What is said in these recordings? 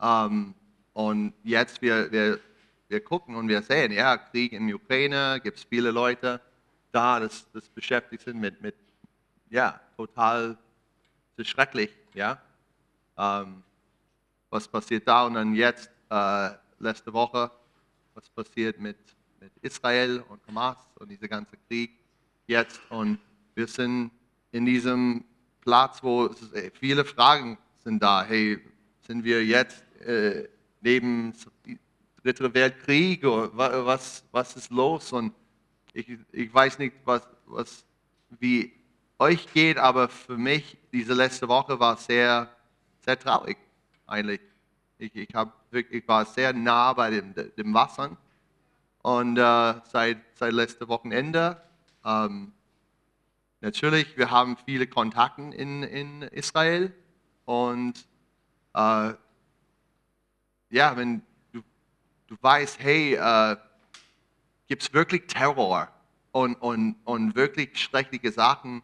Ähm, und jetzt wir, wir, wir gucken und wir sehen, ja, Krieg in Ukraine, gibt es viele Leute da, das, das beschäftigt sind mit, mit ja, total schrecklich, ja. Ähm, was passiert da und dann jetzt, äh, letzte Woche, was passiert mit, mit Israel und Hamas und dieser ganze Krieg jetzt und wir sind in diesem Platz, wo ist, ey, viele Fragen sind da. Hey, sind wir jetzt äh, neben Dritter Weltkrieg was, was ist los? Und ich, ich weiß nicht, was, was, wie euch geht, aber für mich, diese letzte Woche war sehr, sehr traurig eigentlich. Ich, ich, wirklich, ich war sehr nah bei dem, dem Wasser und äh, seit, seit letztem Wochenende. Ähm, natürlich, wir haben viele Kontakte in, in Israel und äh, ja, wenn du, du weißt, hey, äh, gibt es wirklich Terror und, und, und wirklich schreckliche Sachen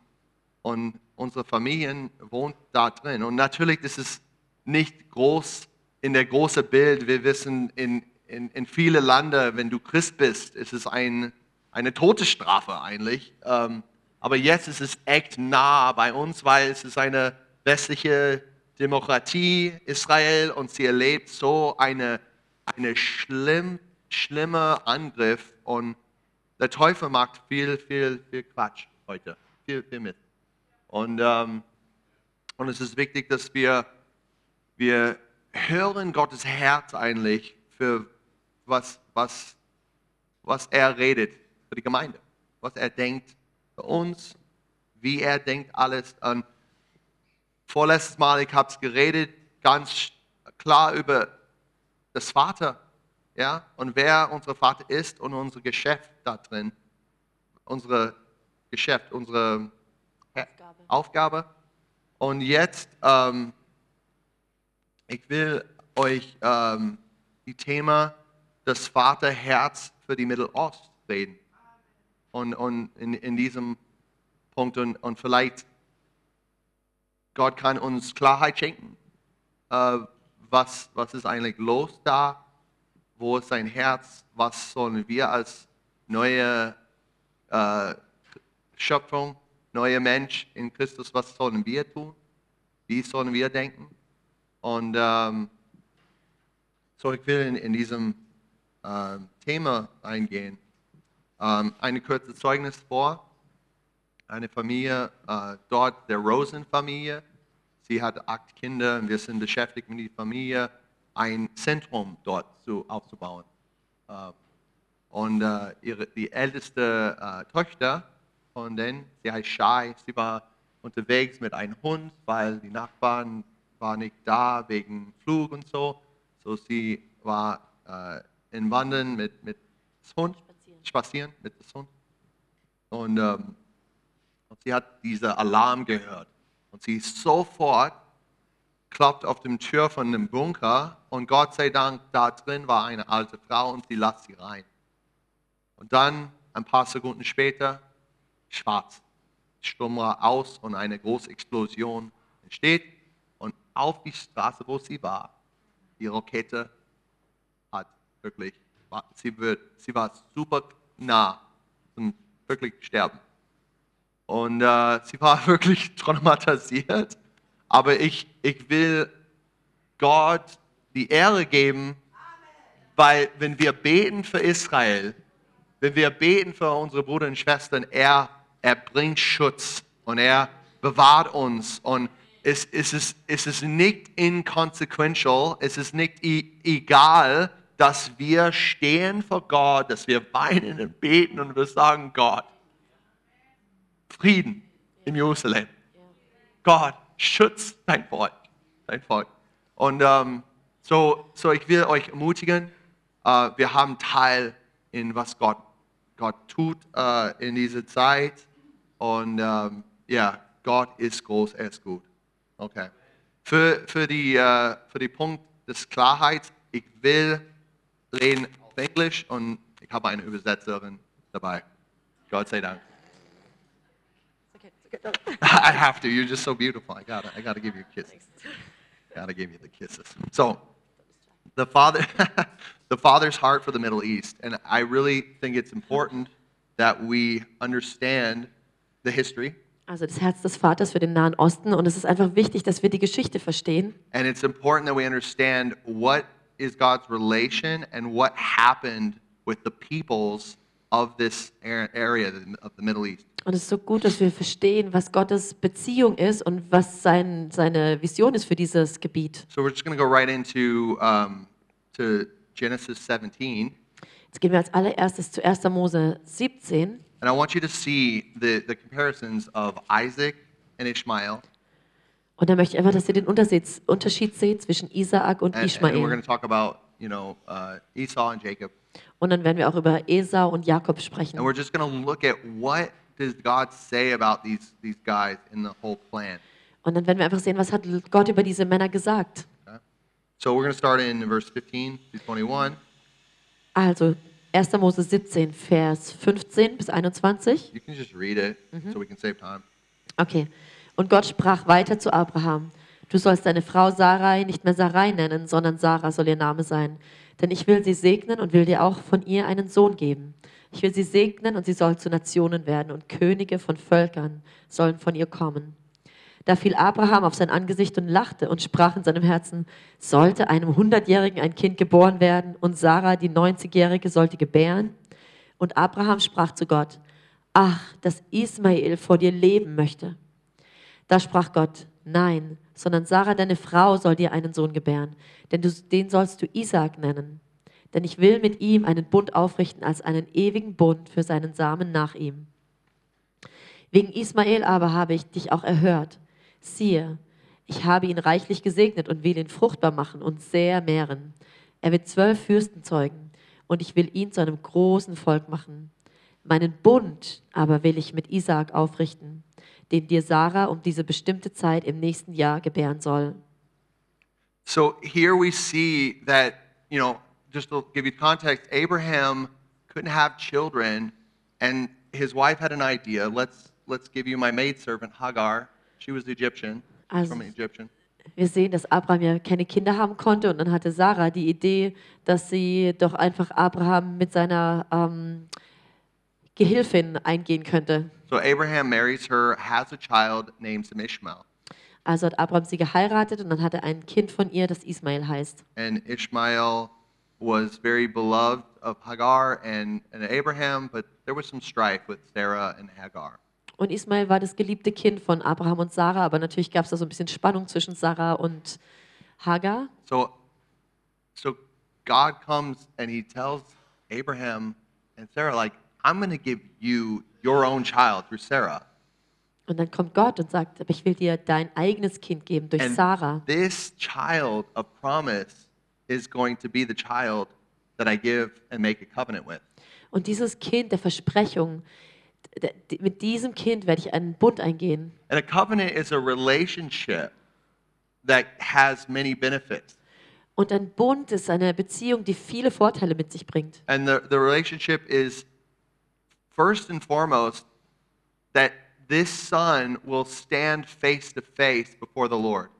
und unsere Familien wohnt da drin. Und natürlich, das ist nicht groß in der großen Bild. Wir wissen, in, in, in viele Länder, wenn du Christ bist, ist es ein, eine Todesstrafe eigentlich. Ähm, aber jetzt ist es echt nah bei uns, weil es ist eine westliche Demokratie, Israel, und sie erlebt so eine, eine schlimm, schlimme Angriff. Und der Teufel macht viel, viel, viel Quatsch heute, viel, viel mit. Und, ähm, und es ist wichtig, dass wir, wir hören Gottes Herz eigentlich für was, was, was er redet für die Gemeinde, was er denkt für uns, wie er denkt alles an. Vorletztes Mal, ich habe es geredet, ganz klar über das Vater, ja, und wer unser Vater ist und unser Geschäft da drin, unsere Geschäft, unsere Aufgabe. Aufgabe. Und jetzt, ähm, ich will euch ähm, die Thema das Vaterherz für die Mittelost reden. Und, und in, in diesem Punkt und, und vielleicht Gott kann uns Klarheit schenken. Äh, was, was ist eigentlich los da? Wo ist sein Herz? Was sollen wir als neue äh, Schöpfung neuer Mensch in Christus, was sollen wir tun? Wie sollen wir denken? Und ähm, so, ich will in, in diesem äh, Thema eingehen. Ähm, eine kurze Zeugnis vor. Eine Familie äh, dort, der Rosen-Familie. Sie hat acht Kinder und wir sind beschäftigt mit der Familie, ein Zentrum dort zu, aufzubauen. Äh, und äh, ihre, die älteste äh, Tochter von denen, sie heißt Shai, sie war unterwegs mit einem Hund, weil die Nachbarn waren nicht da wegen Flug und so. So sie war äh, in Wandern mit, mit dem Hund, spazieren. spazieren mit dem Hund. Und, ähm, und sie hat diesen Alarm gehört. Und sie ist sofort klopft auf die Tür von dem Bunker und Gott sei Dank, da drin war eine alte Frau und sie lässt sie rein. Und dann, ein paar Sekunden später, schwarz. Sturm war aus und eine große Explosion entsteht. Und auf die Straße, wo sie war, die Rakete hat wirklich, sie, wird, sie war super nah zum wirklich sterben. Und äh, sie war wirklich traumatisiert. Aber ich, ich will Gott die Ehre geben, weil wenn wir beten für Israel, wenn wir beten für unsere Brüder und Schwestern, er er bringt Schutz und er bewahrt uns. Und es, es, ist, es ist nicht inconsequential, es ist nicht egal, dass wir stehen vor Gott, dass wir weinen und beten und wir sagen, Gott, Frieden in Jerusalem. Gott, schütz dein Volk. Dein Volk. Und ähm, so, so ich will euch ermutigen, äh, wir haben Teil in was Gott, Gott tut äh, in dieser Zeit. Und ähm, ja, Gott ist groß, er ist gut. Okay. Für, für, die, äh, für die Punkt des Klarheit, ich will reden auf Englisch und ich habe eine Übersetzerin dabei. Gott sei Dank. I have to. You're just so beautiful. I gotta, I gotta give you a kiss. Gotta give you the kisses. So, the father the father's heart for the Middle East. And I really think it's important that we understand the history Also das Herz des Vaters für den Nahen Osten. Und es ist einfach wichtig, dass wir die Geschichte verstehen. and it's important that we understand what is God's relation and what happened with the peoples of this area of the Middle East. Und es ist so gut, dass wir verstehen, was Gottes Beziehung ist und was sein, seine Vision ist für dieses Gebiet. So we're just going to go right into um, to Genesis 17, Jetzt gehen wir als allererstes zu 1. Mose 17. and I want you to see the, the comparisons of Isaac and Ishmael, Und da möchte ich einfach, dass ihr den Unterschied, Unterschied seht zwischen Isaak und and, and we're going Ismael. to talk about you know uh, Esau and Jacob, Und dann werden wir auch über Esau und Jakob sprechen. and we're just going to look at what does God say about these these guys in the whole plan. Und dann werden wir einfach sehen, was hat Gott über diese Männer gesagt. Okay? So we're going to start in verse 15 to 21. Also 1. Mose 17, Vers 15 bis 21. You can just read it so we can save time. Okay. Und Gott sprach weiter zu Abraham: Du sollst deine Frau Sarai nicht mehr Sarai nennen, sondern Sarah soll ihr Name sein. Denn ich will sie segnen und will dir auch von ihr einen Sohn geben. Ich will sie segnen und sie soll zu Nationen werden und Könige von Völkern sollen von ihr kommen. Da fiel Abraham auf sein Angesicht und lachte und sprach in seinem Herzen, sollte einem Hundertjährigen ein Kind geboren werden und Sarah, die Neunzigjährige, sollte gebären? Und Abraham sprach zu Gott, ach, dass Ismael vor dir leben möchte. Da sprach Gott, nein, sondern Sarah, deine Frau, soll dir einen Sohn gebären, denn du, den sollst du Isaak nennen. Denn ich will mit ihm einen Bund aufrichten als einen ewigen Bund für seinen Samen nach ihm. Wegen Ismael aber habe ich dich auch erhört. Siehe, ich habe ihn reichlich gesegnet und will ihn fruchtbar machen und sehr mehren. Er wird zwölf Fürsten zeugen und ich will ihn zu einem großen Volk machen. Meinen Bund aber will ich mit Isaak aufrichten, den dir Sarah um diese bestimmte Zeit im nächsten Jahr gebären soll. So here we see that, you know, just to give you context, Abraham couldn't have children, and his wife had an idea. Let's let's give you my maidservant Hagar. She was Egyptian, Also- from an Egyptian. Wir sehen, dass Abraham ja keine Kinder haben konnte und dann hatte Sarah die Idee, dass sie doch einfach Abraham mit seiner ähm, Gehilfin eingehen könnte. So Abraham marries her, has a child named Ishmael, Also hat Abraham sie geheiratet und dann hat er ein Kind von ihr, das Ismael heißt. and Ishmael was very beloved of Hagar and, and Abraham, but there was some strife with Sarah and Hagar. Und Ismael war das geliebte Kind von Abraham und Sarah, aber natürlich gab es da so ein bisschen Spannung zwischen Sarah und Hagar. So, so God comes and he tells Abraham and Sarah, like, I'm going to give you your own child through Sarah. Und dann kommt Gott und sagt, aber ich will dir dein eigenes Kind geben durch And Sarah. this child of promise is going to be the child that I give and make a covenant with. Und dieses Kind der Versprechung, mit diesem Kind werde ich einen Bund eingehen. And a covenant is a relationship that has many benefits. Und ein Bund ist eine Beziehung, die viele Vorteile mit sich bringt. And the, the relationship is first and foremost that this son will stand face to face before the Lord.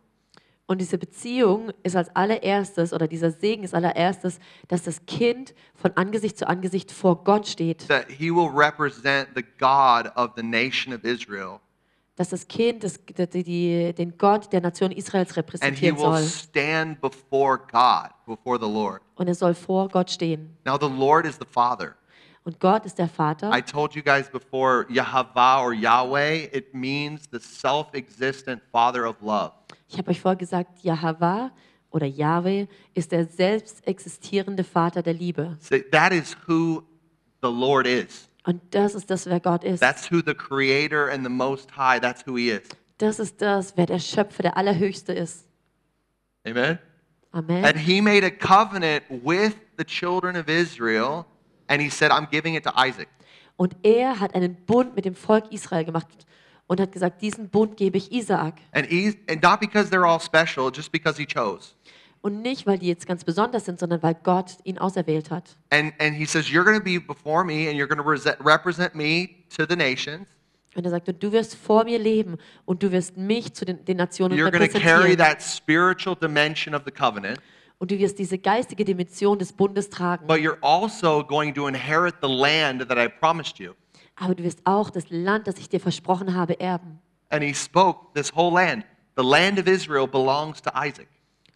Und diese Beziehung ist als allererstes, oder dieser Segen ist allererstes, dass das Kind von Angesicht zu Angesicht vor Gott steht. That he will represent the God of the nation of Israel. Dass das Kind das, die, die, den Gott der Nation Israels And he repräsentieren will soll. stand before God, before the Lord. Und er soll vor Gott stehen. Now, the Lord is the Father. Und Gott ist der Vater. I told you guys before, Yahweh or Yahweh, it means the self existent Father of love. Ich habe euch vorher gesagt, Jahweh oder Yahweh ist der selbst existierende Vater der Liebe. So that is who the Lord is. Und das ist das, wer Gott ist. That's who the Creator and the Most High, that's who He is. Das ist das, wer der Schöpfer, der Allerhöchste ist. Amen? Amen. And He made a covenant with the children of Israel, and He said, I'm giving it to Isaac. Und er hat einen Bund mit dem Volk Israel gemacht und hat gesagt, diesen Bund gebe ich Isaak. And, he, and not because they're all special, just because He chose. Und nicht, weil die jetzt ganz besonders sind, sondern weil Gott ihn auserwählt hat. And, and He says, You're going to be before me, and you're going to represent me to the nations. Und er sagt, und du wirst vor mir leben und du wirst mich zu den, den Nationen You're going to carry repräsentieren. that spiritual dimension of the covenant. Und du wirst diese geistige Dimension des Bundes tragen. but you're also going to inherit the land that I promised you. Aber du wirst auch das Land, das ich dir versprochen habe, erben. And he spoke this whole land. The land of Israel belongs to Isaac.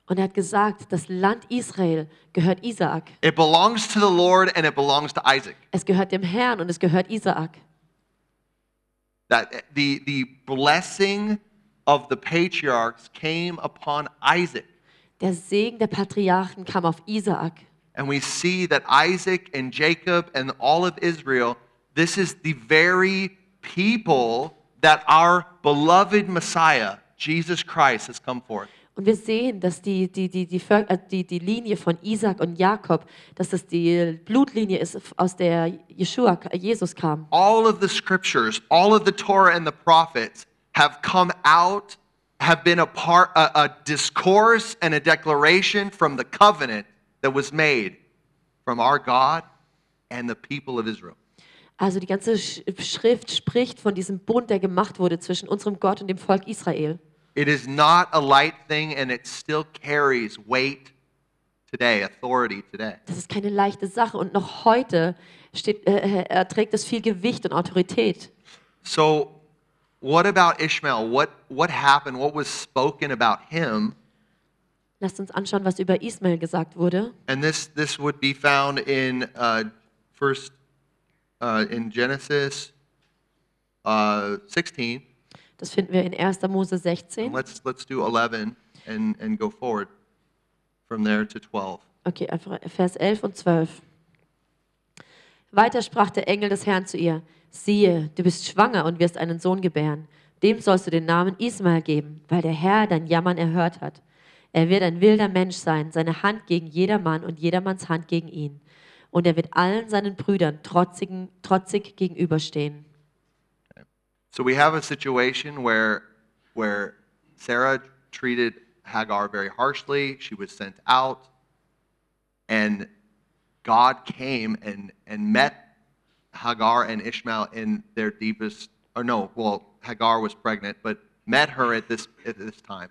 Und er hat gesagt, das Land Israel gehört Isaak. It belongs to the Lord and it belongs to Isaac. Es gehört dem Herrn und es gehört Isaak. That the, the blessing of the patriarchs came upon Isaac. Der Segen der Patriarchen kam auf Isaak. And we see that Isaac and Jacob and all of Israel, this is the very people that our beloved Messiah, Jesus Christ, has come forth. Und wir sehen, dass die, die, die, die, äh, die, die Linie von Isaac und Jakob, dass das die Blutlinie ist, aus der Jeshua, äh, Jesus kam. All of the scriptures, all of the Torah and the prophets have come out, have been a part, a, a discourse and a declaration from the covenant that was made from our God and the people of Israel. Also die ganze Sch- Schrift spricht von diesem Bund, der gemacht wurde zwischen unserem Gott und dem Volk Israel. It is not a light thing and it still carries weight today, authority today. Das ist keine leichte Sache und noch heute steht, äh, äh, trägt es viel Gewicht und Autorität. So, what about Ishmael? What, what happened? What was spoken about him? Lasst uns anschauen, was über Ismael gesagt wurde. And this, this would be found in uh, first uh, in Genesis uh, 16. Das finden wir in 1. Mose And 16. let's, let's do 11 and, and go forward from there to 12. Okay, einfach Vers 11 und 12. Weiter sprach der Engel des Herrn zu ihr: Siehe, du bist schwanger und wirst einen Sohn gebären. Dem sollst du den Namen Ismael geben, weil der Herr dein Jammern erhört hat. Er wird ein wilder Mensch sein, seine Hand gegen jedermann und jedermanns Hand gegen ihn. Und er wird allen seinen Brüdern trotzigen, trotzig gegenüberstehen. So we have a situation where, where Sarah treated Hagar very harshly. She was sent out. And God came and, and met Hagar and Ishmael in their deepest, or no, well, Hagar was pregnant, but met her at this, at this time.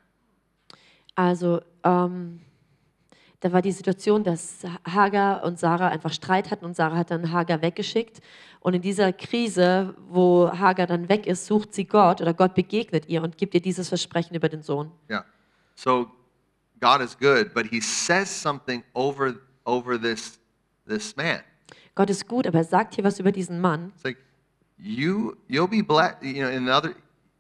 Also, ähm, da war die Situation, dass Hagar und Sarah einfach Streit hatten und Sarah hat dann Hagar weggeschickt. Und in dieser Krise, wo Hagar dann weg ist, sucht sie Gott oder Gott begegnet ihr und gibt ihr dieses Versprechen über den Sohn. Yeah. So God is good, but he says something over, over this, this man. Gott ist gut, aber er sagt hier was über diesen Mann. It's like you you'll be blessed. You know, in other,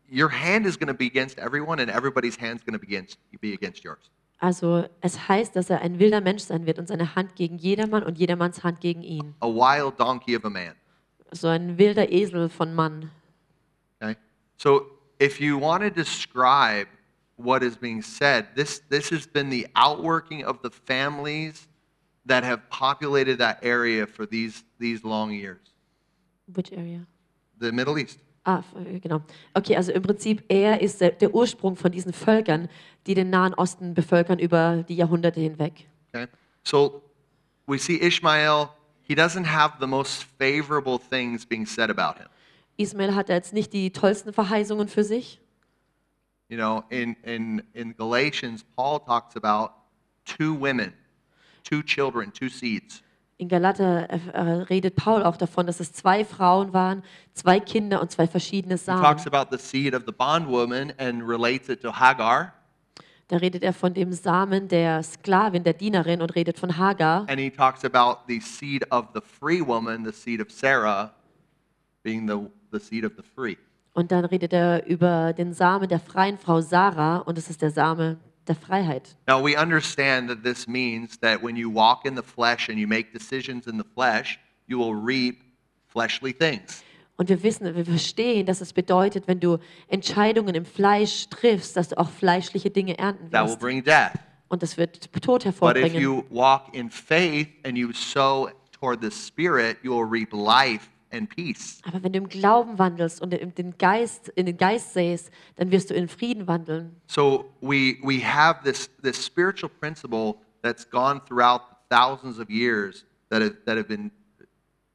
your hand is going to be against everyone, and everybody's hand's going to be against be against yours. Also es heißt, dass er ein wilder Mensch sein wird und seine Hand gegen jedermann und jedermanns Hand gegen ihn. A wild donkey of a man. So ein wilder Esel von Mann. Okay. So if you want to describe what is being said, this this has been the outworking of the families that have populated that area for these these long years. Which area? The Middle East. Ah, f- genau. Okay, also im Prinzip, er ist der, der Ursprung von diesen Völkern, die den Nahen Osten bevölkern über die Jahrhunderte hinweg. Okay. So we see Ishmael. He doesn't have the most favorable things being said about him. Ismael hat jetzt nicht die tollsten Verheißungen für sich. You know, in, in, in Galatians, Paul talks about two women, two children, two seeds. In Galater äh, äh, redet Paul auch davon, dass es zwei Frauen waren, zwei Kinder und zwei verschiedene He talks Samen. about the seed of the bondwoman and relates it to Hagar. Da redet er von dem Samen der Sklavin, der Dienerin und redet von Hagar. And he talks about the seed of the free woman, the seed of Sarah, being the, the seed of the free. Und dann redet er über den Samen der freien Frau Sarah und es ist der Same der Freiheit. Now, we understand that this means that when you walk in the flesh and you make decisions in the flesh, you will reap fleshly things. Und wir wissen, wir verstehen, dass es bedeutet, wenn du Entscheidungen im Fleisch triffst, dass du auch fleischliche Dinge ernten That will wirst. bring death. Und das wird Tod But if hervorbringen. you walk in faith and you sow toward the Spirit, you will reap life and peace. Aber wenn du im Glauben wandelst und in den Geist, in den Geist sähst, dann wirst du in Frieden wandeln. So we, we have this, this spiritual principle that's gone throughout thousands of years that have, that have been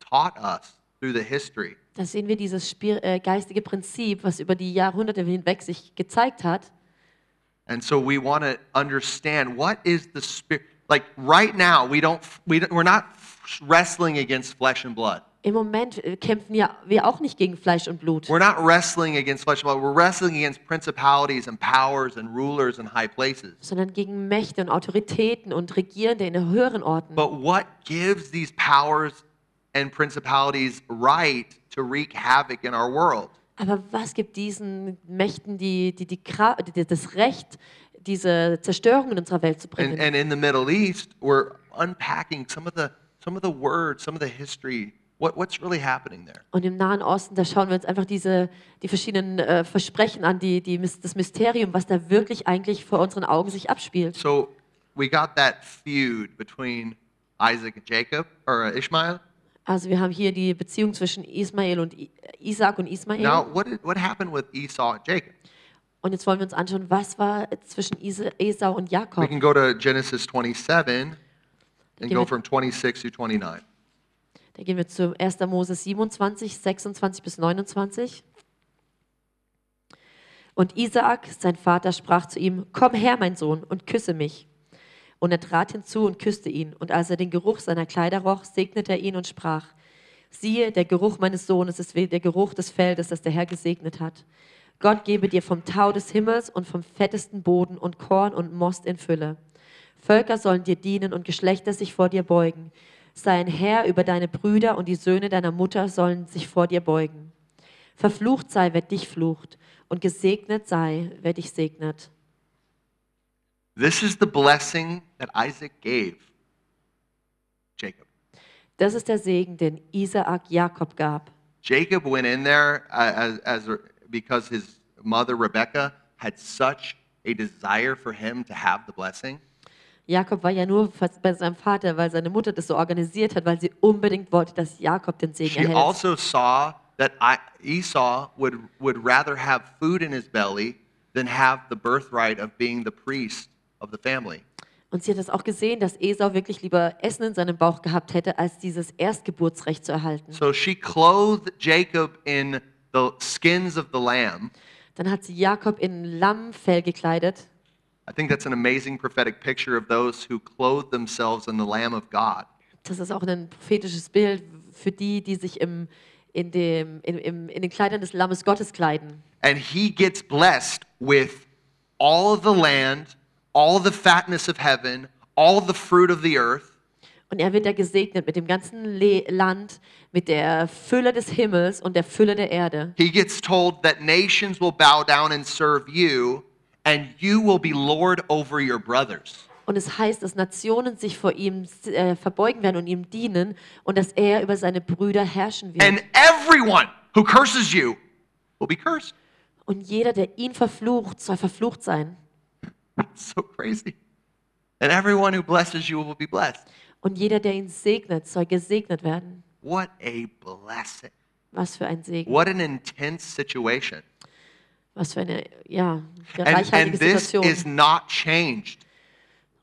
taught us through the history. Da sehen wir dieses Spir äh, geistige Prinzip, was über die Jahrhunderte hinweg sich gezeigt hat. And so we want to understand what is the spirit. like right now, we don't, we don't, we're not wrestling against flesh and blood. Im Moment äh, kämpfen ja wir auch nicht gegen Fleisch und Blut, We're not wrestling against flesh and blood. We're wrestling against principalities and powers and rulers and high places. sondern gegen Mächte und Autoritäten und Regierende in höheren Orten. But what gives these powers and principalities right to wreak havoc in our world? Aber was gibt diesen Mächten die, die, die, die, das Recht, diese Zerstörung in unserer Welt zu And, bringen? and in the Middle East, we're unpacking some of the some of the words, some of the history. What, what's really happening there? Und im Nahen Osten, da schauen wir uns einfach diese, die verschiedenen äh, Versprechen an, die, die, das Mysterium, was da wirklich eigentlich vor unseren Augen sich abspielt. So we got that feud between Isaac and Jacob or uh, Ishmael. Also wir haben hier die Beziehung zwischen Ismael und I Isaac und Ismael. Now, what did, what happened with Esau and Jacob? Und jetzt wollen wir uns anschauen, was war zwischen Ise- Esau und We Jakob. can go to Genesis 27 and go from 26 to 29. Da gehen wir zu 1. Mose 27, 26 bis 29. Und Isaak, sein Vater, sprach zu ihm, Komm her, mein Sohn, und küsse mich. Und er trat hinzu und küsste ihn. Und als er den Geruch seiner Kleider roch, segnete er ihn und sprach, Siehe, der Geruch meines Sohnes ist wie der Geruch des Feldes, das der Herr gesegnet hat. Gott gebe dir vom Tau des Himmels und vom fettesten Boden und Korn und Most in Fülle. Völker sollen dir dienen und Geschlechter sich vor dir beugen. Sei ein Herr über deine Brüder und die Söhne deiner Mutter sollen sich vor dir beugen. Verflucht sei, wer dich flucht, und gesegnet sei, wer dich segnet. This is the blessing that Isaac gave Jacob. Das ist der Segen, den Isaak Jakob gab. Jacob went in there uh, as, as because his mother Rebecca had such a desire for him to have the blessing. Jakob war ja nur bei seinem Vater, weil seine Mutter das so organisiert hat, weil sie unbedingt wollte, dass Jakob den Segen She erhält. also saw that Esau would, would rather have food in his belly than have the birthright of being the priest of the family. Und sie hat es auch gesehen, dass Esau wirklich lieber Essen in seinem Bauch gehabt hätte, als dieses Erstgeburtsrecht zu erhalten. So she clothed Jacob in the skins of the lamb. Dann hat sie Jakob in Lammfell gekleidet. I think that's an amazing prophetic picture of those who clothe themselves in the Lamb of God. Das ist auch ein prophetisches Bild für die, die sich im, in, dem, in, im, in den Kleidern des Lammes Gottes kleiden. And he gets blessed with all of the land, all the fatness of heaven, all the fruit of the earth. Und er wird ja gesegnet mit dem ganzen Le Land, mit der Fülle des Himmels und der Fülle der Erde. He gets told that nations will bow down and serve you, and you will be Lord over your brothers. Und es heißt, dass Nationen sich vor ihm äh, verbeugen werden und ihm dienen und dass er über seine Brüder herrschen wird. And everyone who curses you will be cursed. und jeder, der ihn verflucht, soll verflucht sein. It's so crazy. And everyone who blesses you will be blessed. Und jeder, der ihn segnet, soll gesegnet werden. What a blessing. Was für ein Segen. What an intense situation. Was für eine, ja, And, reichhaltige and this Situation. is not changed.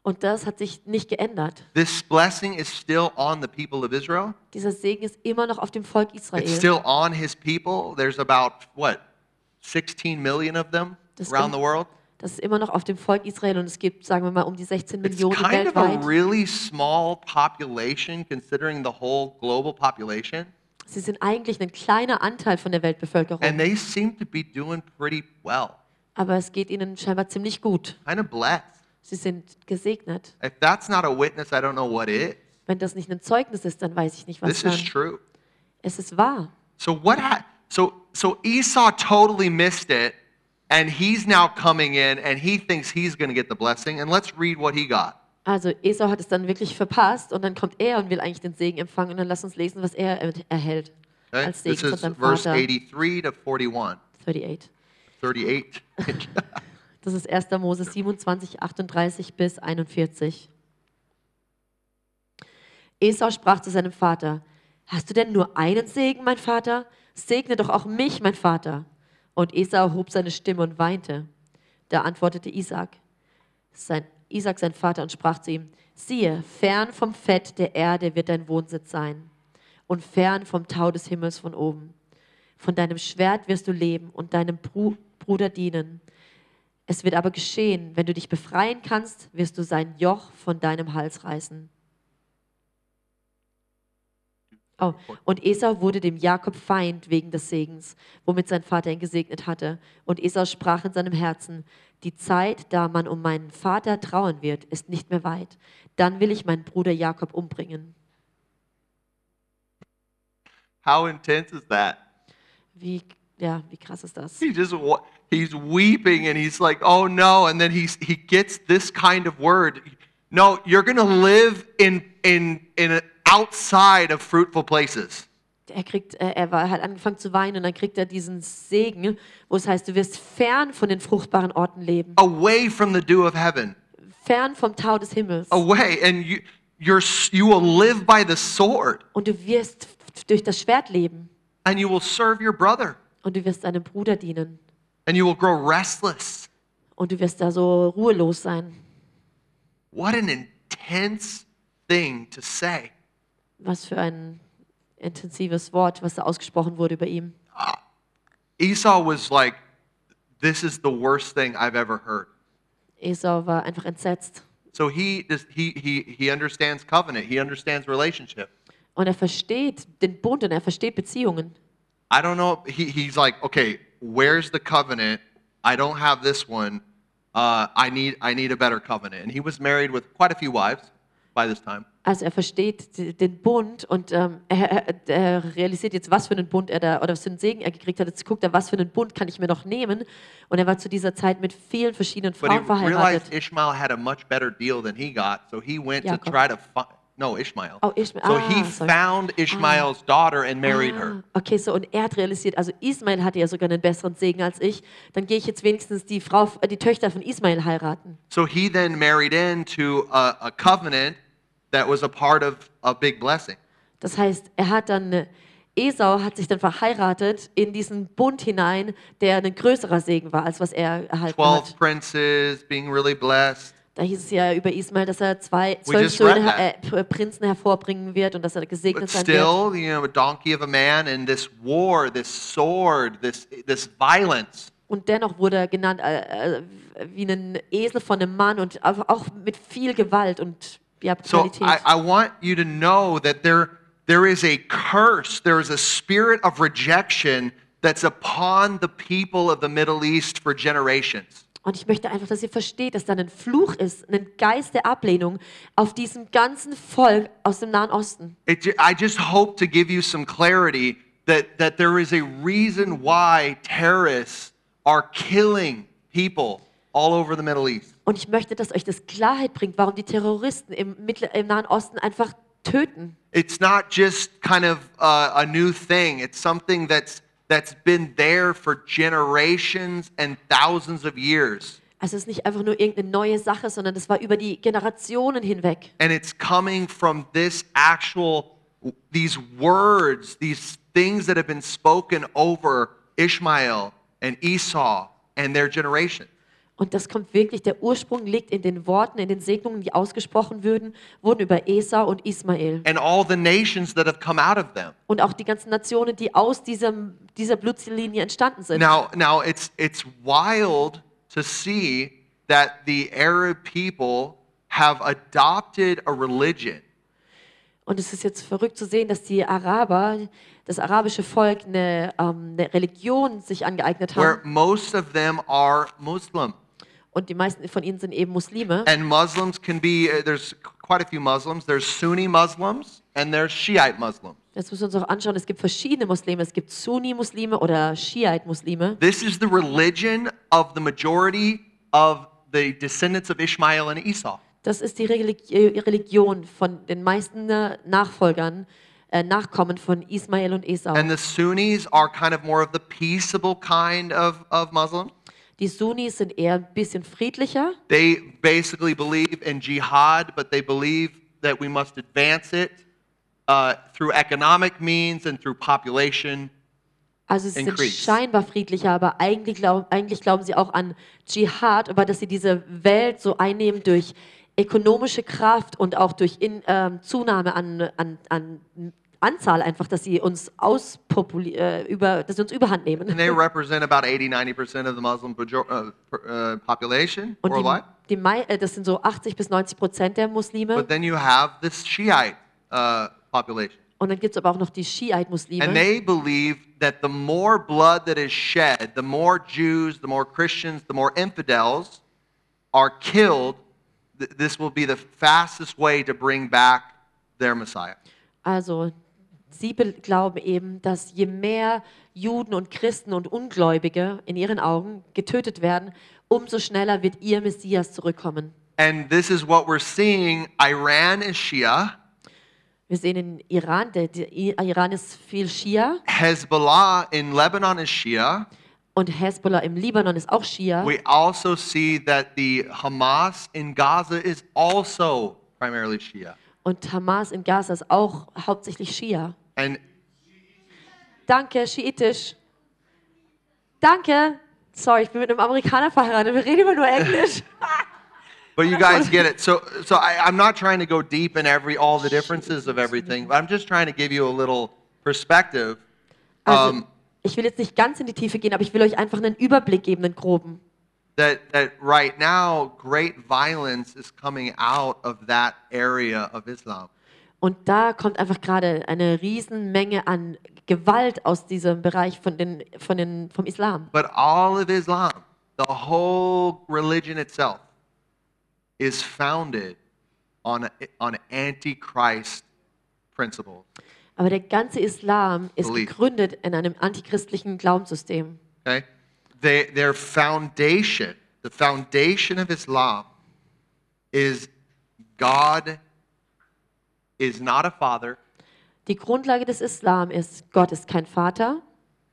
Und das hat sich nicht geändert. This blessing is still on the people of Israel. Dieser Segen ist immer noch auf dem Volk Israel. It's still on his people. There's about, what, 16 million of them Das around stimmt. the world? Das ist immer noch auf dem Volk Israel und es gibt, sagen wir mal, um die 16 It's Millionen kind of a weltweit. really small population considering the whole global population. Sie sind eigentlich ein kleiner Anteil von der Weltbevölkerung, And they seem to be doing pretty well. aber es geht ihnen scheinbar ziemlich gut. Kind of blessed. Sie sind gesegnet. If that's not a witness, I don't know what is. Wenn das nicht ein Zeugnis ist, dann weiß ich nicht, was This is dann. true. Es ist wahr. So what ha- so so Esau totally missed it and he's now coming in and he thinks he's going to get the blessing and let's read what he got. Also Esau hat es dann wirklich verpasst und dann kommt er und will eigentlich den Segen empfangen und dann lass uns lesen, was er er- erhält Okay? als This Segen von is seinem verse Vater. 83 to 41. 38. 38. Das ist 1. Mose 27, 38 bis 41. Esau sprach zu seinem Vater, hast du denn nur einen Segen, mein Vater? Segne doch auch mich, mein Vater. Und Esau hob seine Stimme und weinte. Da antwortete Isaac, sein, Isaac sein Vater, und sprach zu ihm, siehe, fern vom Fett der Erde wird dein Wohnsitz sein und fern vom Tau des Himmels von oben. Von deinem Schwert wirst du leben und deinem Bru Bruder dienen. Es wird aber geschehen, wenn du dich befreien kannst, wirst du sein Joch von deinem Hals reißen. Oh, und Esau wurde dem Jakob Feind wegen des Segens, womit sein Vater ihn gesegnet hatte. Und Esau sprach in seinem Herzen, die Zeit, da man um meinen Vater trauern wird, ist nicht mehr weit. Dann will ich meinen Bruder Jakob umbringen. How intense is that? Wie, ja, wie krass ist das? He just he's weeping and he's like, "Oh no!" And then he's he gets this kind of word. No, you're going to live in in in outside of fruitful places. Er kriegt, äh, er war, hat angefangen zu weinen und dann kriegt er diesen Segen, wo es heißt, du wirst fern von den fruchtbaren Orten leben, away from the dew of heaven, fern vom Tau des Himmels. away, and you you're you will live by the sword, Und du wirst durch das Schwert leben and you will serve your brother, und du wirst deinem Bruder dienen and you will grow restless. und du wirst da so ruhelos sein. What an intense thing to say. Was für ein intensives Wort, was da ausgesprochen wurde über ihm. Esau was like, "This is the worst thing I've ever heard." Esau war einfach entsetzt So he he he he understands covenant. He understands relationship. und er versteht den Bund und er versteht Beziehungen. I don't know. He, he's like, okay, where's the covenant? I don't have this one. Uh, I need I need a better covenant. And he was married with quite a few wives by this time. Also er versteht den Bund und ähm, er, er, er realisiert jetzt, was für einen Bund er da oder was für einen Segen er gekriegt hat. Jetzt guckt er, was für einen Bund kann ich mir noch nehmen. Und er war zu dieser Zeit mit vielen verschiedenen But he Frauen realized verheiratet. Ishmael had a much better deal than he got, so he went to Jakob. try to find. No, Ishmael. Oh, Ishmael. So Ah, he sorry. found Ishmael's daughter and married her. Ah, okay, so und er hat realisiert, also Ismael hatte ja sogar einen besseren Segen als ich. Dann gehe ich jetzt wenigstens die Frau, äh, die Töchter von Ismael heiraten. So he then married into a, a covenant that was a part of a big blessing. Das heißt, er hat dann äh, Esau hat sich dann verheiratet in diesen Bund hinein, der ein größerer Segen war, als was er erhalten 12 hat. princes being really blessed. Da hieß es ja über Ismael, dass er zwei, We zwölf Söhne, äh, Prinzen hervorbringen wird und dass er gesegnet But sein wird. you know, a donkey of a man and this war, this sword, this, this violence. Und dennoch wurde er genannt äh, äh, wie ein Esel von einem Mann und auch mit viel Gewalt und ja, So Brutalität. I, I want you to know that there, there is a curse, there is a spirit of rejection that's upon the people of the Middle East for generations. Und ich möchte einfach, dass ihr versteht, dass da ein Fluch ist, ein Geist der Ablehnung auf diesem ganzen Volk aus dem Nahen Osten. It, I just hope to give you some clarity that, that there is a reason why terrorists are killing people all over the Middle East. Und ich möchte, dass euch das Klarheit bringt, warum die Terroristen im, Mittler, im Nahen Osten einfach töten. It's not just kind of uh, a new thing. It's something that's that's been there for generations and thousands of years. Also es ist nicht einfach nur irgendeine neue Sache, sondern das war über die Generationen hinweg. And it's coming from this actual these words, these things that have been spoken over Ishmael and Esau and their generation. Und das kommt wirklich, der Ursprung liegt in den Worten, in den Segnungen, die ausgesprochen würden, wurden über Esau und Ismael. And all the nations that have come out of them. Und auch die ganzen Nationen, die aus diesem, dieser Blutslinie entstanden sind. Now, now it's it's wild to see that the Arab people have adopted a religion Und es ist jetzt verrückt zu sehen, dass die Araber, das arabische Volk, eine, ähm, eine Religion sich angeeignet where haben. most of them are Muslim. Und die meisten von ihnen sind eben Muslime. And Muslims can be, uh, there's quite a few Muslims. There's Sunni Muslims and there's Shiite Muslims. Jetzt müssen wir uns auch anschauen, es gibt verschiedene Muslime. Es gibt Sunni-Muslime oder Shiite-Muslime. This is the religion of the majority of the descendants of Ishmael and Esau. Das ist die äh, Religion von den meisten äh, Nachfolgern, äh, Nachkommen von Ismael und Esau. And the Sunnis are kind of more of the peaceable kind of, of Muslim. Die Sunnis sind eher ein bisschen friedlicher. They basically believe in jihad, but they believe that we must advance it uh, through economic means and through population. Also sie sind scheinbar friedlicher, aber eigentlich, glaub, eigentlich glauben sie auch an Dschihad, aber dass sie diese Welt so einnehmen durch ökonomische Kraft und auch durch in, ähm, Zunahme an, an, an Anzahl einfach, dass sie uns auspopuli äh, über, dass sie uns überhand nehmen. And they represent about 80, 90% of the Muslim uh, uh, population Und worldwide. die, die, äh, das sind so 80 bis 90 Prozent der Muslime. But then you have this Shiite uh, population. Und dann gibt es aber auch noch die And Shiite-Muslime. they believe that the more blood that is shed, the more Jews, the more Christians, the more infidels are killed, th- this will be the fastest way to bring back their Messiah. Also sie be- glauben eben, dass je mehr Juden und Christen und Ungläubige in ihren Augen getötet werden, umso schneller wird ihr Messias zurückkommen. And this is what we're seeing. Iran is Shia, Wir sehen in Iran, der, der Iran ist viel Schia Hezbollah in Lebanon is Shia. und Hezbollah im Libanon ist auch Schia. We also see that the Hamas in Gaza is also primarily Shia. Und Hamas in Gaza ist auch hauptsächlich Schia. And Danke, schiitisch. Danke. Sorry, ich bin mit einem Amerikaner verheiratet. Wir reden immer nur Englisch. But you guys get it. So, so I, I'm not trying to go deep in every all the differences of everything, but I'm just trying to give you a little perspective. Also, Um, ich will jetzt nicht ganz in die Tiefe gehen, aber ich will euch einfach einen Überblick geben, einen groben. that that right now, great violence is coming out of that area of Islam. Und da kommt einfach gerade eine Riesenmenge an Gewalt aus diesem Bereich von den, von den, vom Islam. But all of Islam, the whole religion itself, is founded on on antichrist principles. Aber der ganze Islam ist Belief. gegründet in einem antichristlichen Glaubenssystem. Okay? They, their foundation, the foundation of Islam is God is not a father Die Grundlage des Islam ist, Gott ist kein Vater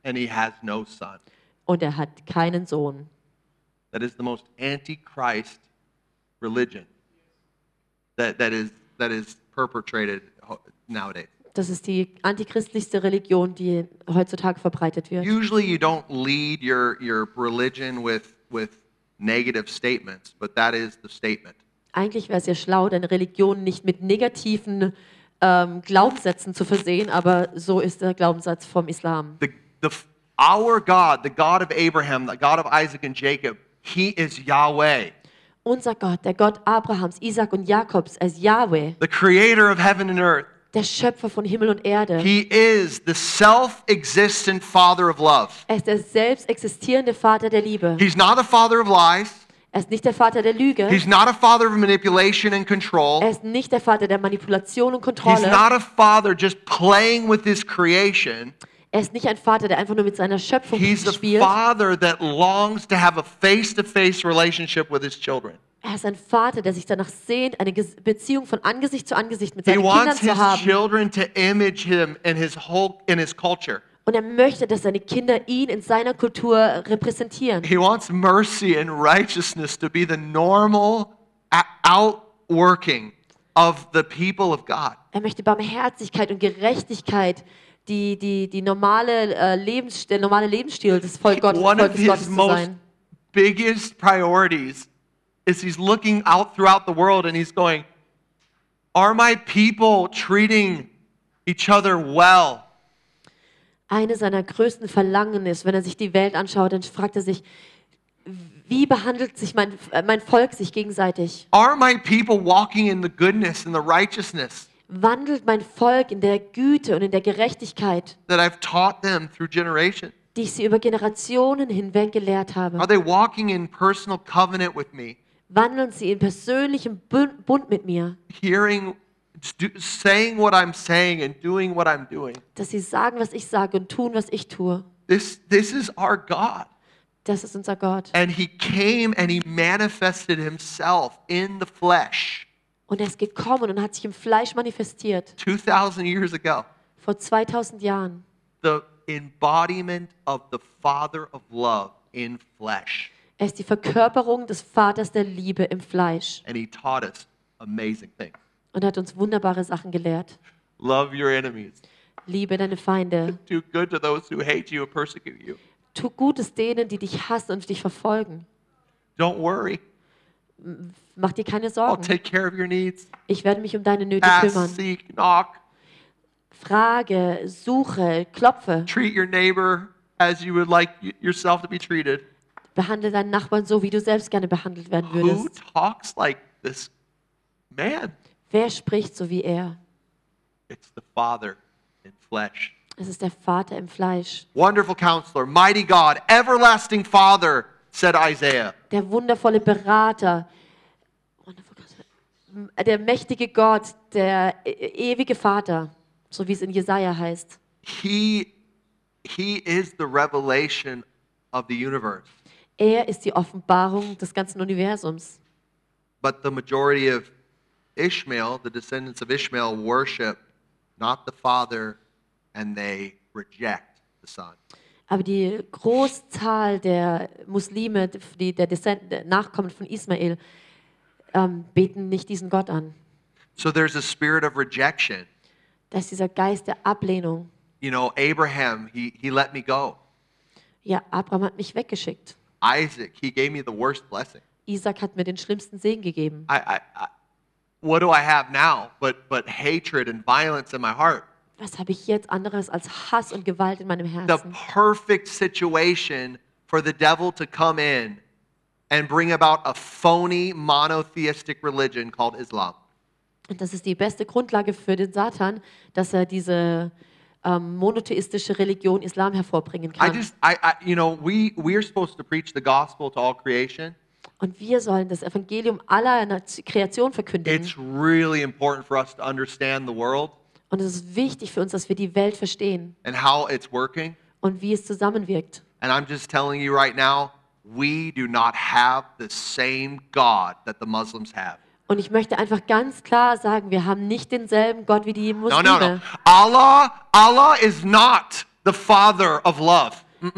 and he has no son. und er hat keinen Sohn. That is the most antichrist religion that, that, is, that is perpetrated nowadays. Das ist die antichristlichste Religion, die heutzutage verbreitet wird. Usually you don't lead your, your religion with, with negative statements, but that is the statement. Eigentlich wäre es ja schlau, deine Religion nicht mit negativen ähm, Glaubenssätzen zu versehen, aber so ist der Glaubenssatz vom Islam. the, the our God, the God of Abraham, the God of Isaac and Jacob, he is Yahweh, Unser Gott, der Gott Abrahams, Isaac und Jakobs, ist Yahweh, the creator of heaven and earth. der Schöpfer von Himmel und Erde. He is the self-existent father of love. Er ist der selbst existierende Vater der Liebe. He's not a father of lies. Er ist nicht der Vater der Lüge. He's not a father of manipulation and control. Er ist nicht der Vater der Manipulation und He's Kontrolle. not a father just playing with his creation. Er ist nicht ein Vater, der einfach nur mit seiner Schöpfung He's a spielt. father that longs to have a face-to-face relationship with his children. Er ist ein Vater, der sich danach sehnt, eine Beziehung von Angesicht zu Angesicht mit He seinen Kindern wants zu his haben. children to image him in his whole in his culture. Und er möchte, dass seine Kinder ihn in seiner Kultur repräsentieren. He wants mercy and righteousness to be the normal outworking of the people of God. Er möchte Barmherzigkeit und Gerechtigkeit, die, die, die normale, äh, Lebens, der normale Lebensstil des Volk Gott, One of Volkes his Gottes zu sein. biggest priorities is he's looking out throughout the world and he's going, Are my people treating each other well? Eine seiner größten Verlangen ist, wenn er sich die Welt anschaut, dann fragt er sich, wie behandelt sich mein, äh, mein Volk sich gegenseitig? Are my people walking in the goodness and the righteousness Wandelt mein Volk in der Güte und in der Gerechtigkeit, that I've taught them through generations? die ich sie über Generationen hinweg gelehrt Are habe? they walking in personal covenant with me? Wandeln sie in persönlichem Bund mit mir, hearing, saying what I'm saying and doing what I'm doing. dass sie sagen, was ich sage und tun, was ich tue. This, this is our God. Das ist unser Gott. And he came and he manifested himself in the flesh Und er ist gekommen und hat sich im Fleisch manifestiert, 2,000 years ago. vor 2000 Jahren. The embodiment of the Father of love in flesh. Er ist die Verkörperung des Vaters der Liebe im Fleisch And he taught us amazing things. Und hat uns wunderbare Sachen gelehrt. Love your enemies. Liebe deine Feinde. Do good to those who hate you and persecute you. Tu Gutes denen, die dich hassen und dich verfolgen. Don't worry. Mach dir keine I'll Sorgen. take care of your needs. Ich werde mich um deine Nöte Ask, kümmern. seek, knock. Frage, suche, klopfe. Treat your neighbor as you would like yourself to be treated. Behandle deinen Nachbarn so, wie du selbst gerne behandelt werden Who würdest. talks like this man? Wer spricht so wie er? It's the Father in flesh. Es ist der Vater im Fleisch. Wonderful counselor, mighty God, everlasting Father, said Isaiah. Der wundervolle Berater. Der mächtige Gott, der e- ewige Vater, so wie es in Jesaja heißt. He, he is the revelation of the universe. Er ist die Offenbarung des ganzen Universums. But the majority of Ishmael, the descendants of Ishmael, worship not the Father and they reject the Son. Aber die Großzahl der Muslime, die, der, Descend, Nachkommen von Ismael, ähm, beten nicht diesen Gott an. So there's a spirit of rejection. Da ist dieser Geist der Ablehnung. You know, Abraham, he, he let me go. Ja, Abraham hat mich weggeschickt. Isaac, he gave me the worst blessing. Isaac hat mir den schlimmsten Segen gegeben. I, I, what do I have now but, but hatred and violence in my heart? Was habe ich jetzt anderes als Hass und Gewalt in meinem Herzen? The perfect situation for the devil to come in and bring about a phony monotheistic religion called Islam. Und das ist die beste Grundlage für den Satan, dass er diese ähm, monotheistische Religion Islam hervorbringen I just, I, I, you know, we, we're supposed to preach the gospel to all creation. Und wir sollen das Evangelium aller Kreation verkündigen. It's really important for us to understand the world Und es ist wichtig für uns, dass wir die Welt verstehen and how it's working. und wie es zusammenwirkt. And I'm just telling you right now, we do not have the same God that the Muslims have. Und ich möchte einfach ganz klar sagen, wir haben nicht denselben Gott wie die No, Muslime. no, no. Allah, Allah is not the father of love.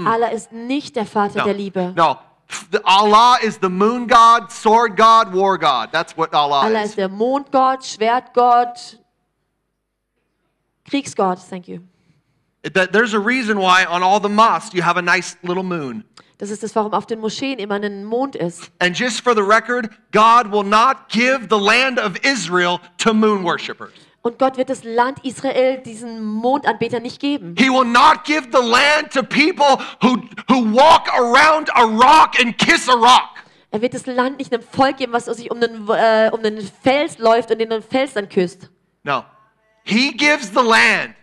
Allah ist nicht der Vater No. der Liebe. No. Allah is the moon god, sword god, war god. That's what Allah, Allah is. ist der Mondgott, Schwertgott, Kriegsgott. Thank you. That- There's a reason why on all the mosques you have a nice little moon. Das ist das, warum auf den Moscheen immer ein Mond ist. And just for the record, God will not give the land of Israel to moon worshippers. Und Gott wird das Land Israel diesen Mondanbeter nicht geben. He will not give the land to people who, who walk around a rock and kiss a rock. Er wird das Land nicht einem Volk geben, was sich um den, äh, um den Fels läuft und den Fels dann küsst. No. He gives the land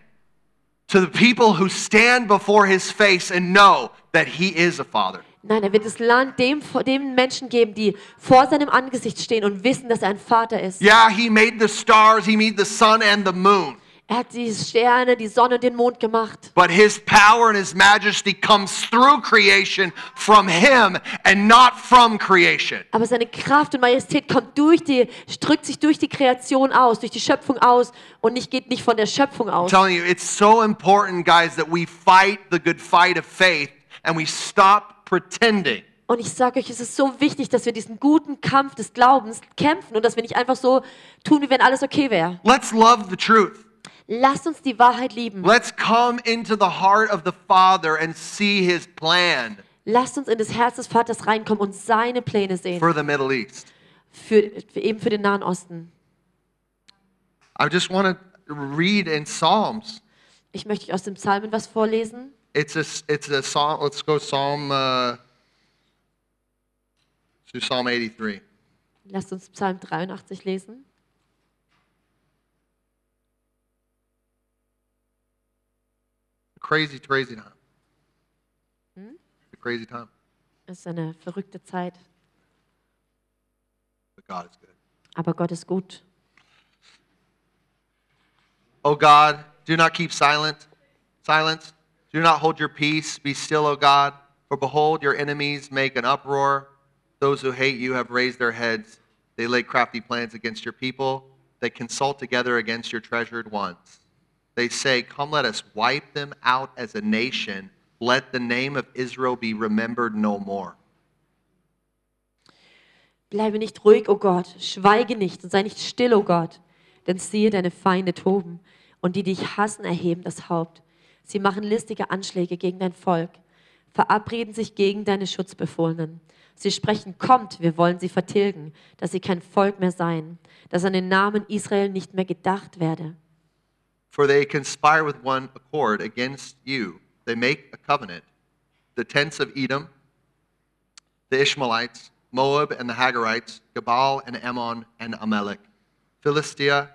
to the people who stand before his face and know that he is a father. Nein, er wird das Land dem, dem Menschen geben, die vor seinem Angesicht stehen und wissen, dass er ein Vater ist. Yeah, he made the stars, he made the sun and the moon. Er hat die Sterne, die Sonne und den Mond gemacht. But his power and his majesty comes through creation from him and not from creation. Aber seine Kraft und Majestät kommt durch die, drückt sich durch die Kreation aus, durch die Schöpfung aus und nicht, geht nicht von der Schöpfung I'm aus. telling you, it's so important, guys, that we fight the good fight of faith and we stop pretending. Und ich sage euch, es ist so wichtig, dass wir diesen guten Kampf des Glaubens kämpfen und dass wir nicht einfach so tun, wie wenn alles okay wäre. Let's love the truth. Lasst uns die Wahrheit lieben. Let's come into the heart of the Father and see his plan Lasst uns in das Herz des Vaters reinkommen und seine Pläne sehen. for the Middle East. Für, für eben für den Nahen Osten. I just want to read in Psalms. Ich möchte euch aus dem Psalmen was vorlesen. It's a, it's a psalm. Let's go Psalm uh, to Psalm 83. Lasst uns Psalm 83 lesen. Crazy, crazy time. A crazy time, Es ist eine verrückte Zeit, but God is good. aber Gott ist gut. O God, do not keep silent. Silence. Do not hold your peace. Be still, O God. For behold, your enemies make an uproar. Those who hate you have raised their heads. They lay crafty plans against your people. They consult together against your treasured ones. They say, Come, let us wipe them out as a nation. Let the name of Israel be remembered no more. Bleibe nicht ruhig, o Gott, schweige nicht und sei nicht still, o Gott, denn siehe, deine Feinde toben und die dich hassen, erheben das Haupt. Sie machen listige Anschläge gegen dein Volk, verabreden sich gegen deine Schutzbefohlenen. Sie sprechen, kommt, wir wollen sie vertilgen, dass sie kein Volk mehr seien, dass an den Namen Israel nicht mehr gedacht werde. For they conspire with one accord against you. They make a covenant. The tents of Edom, the Ishmaelites, Moab and the Hagarites, Gebal and Ammon and Amalek, Philistia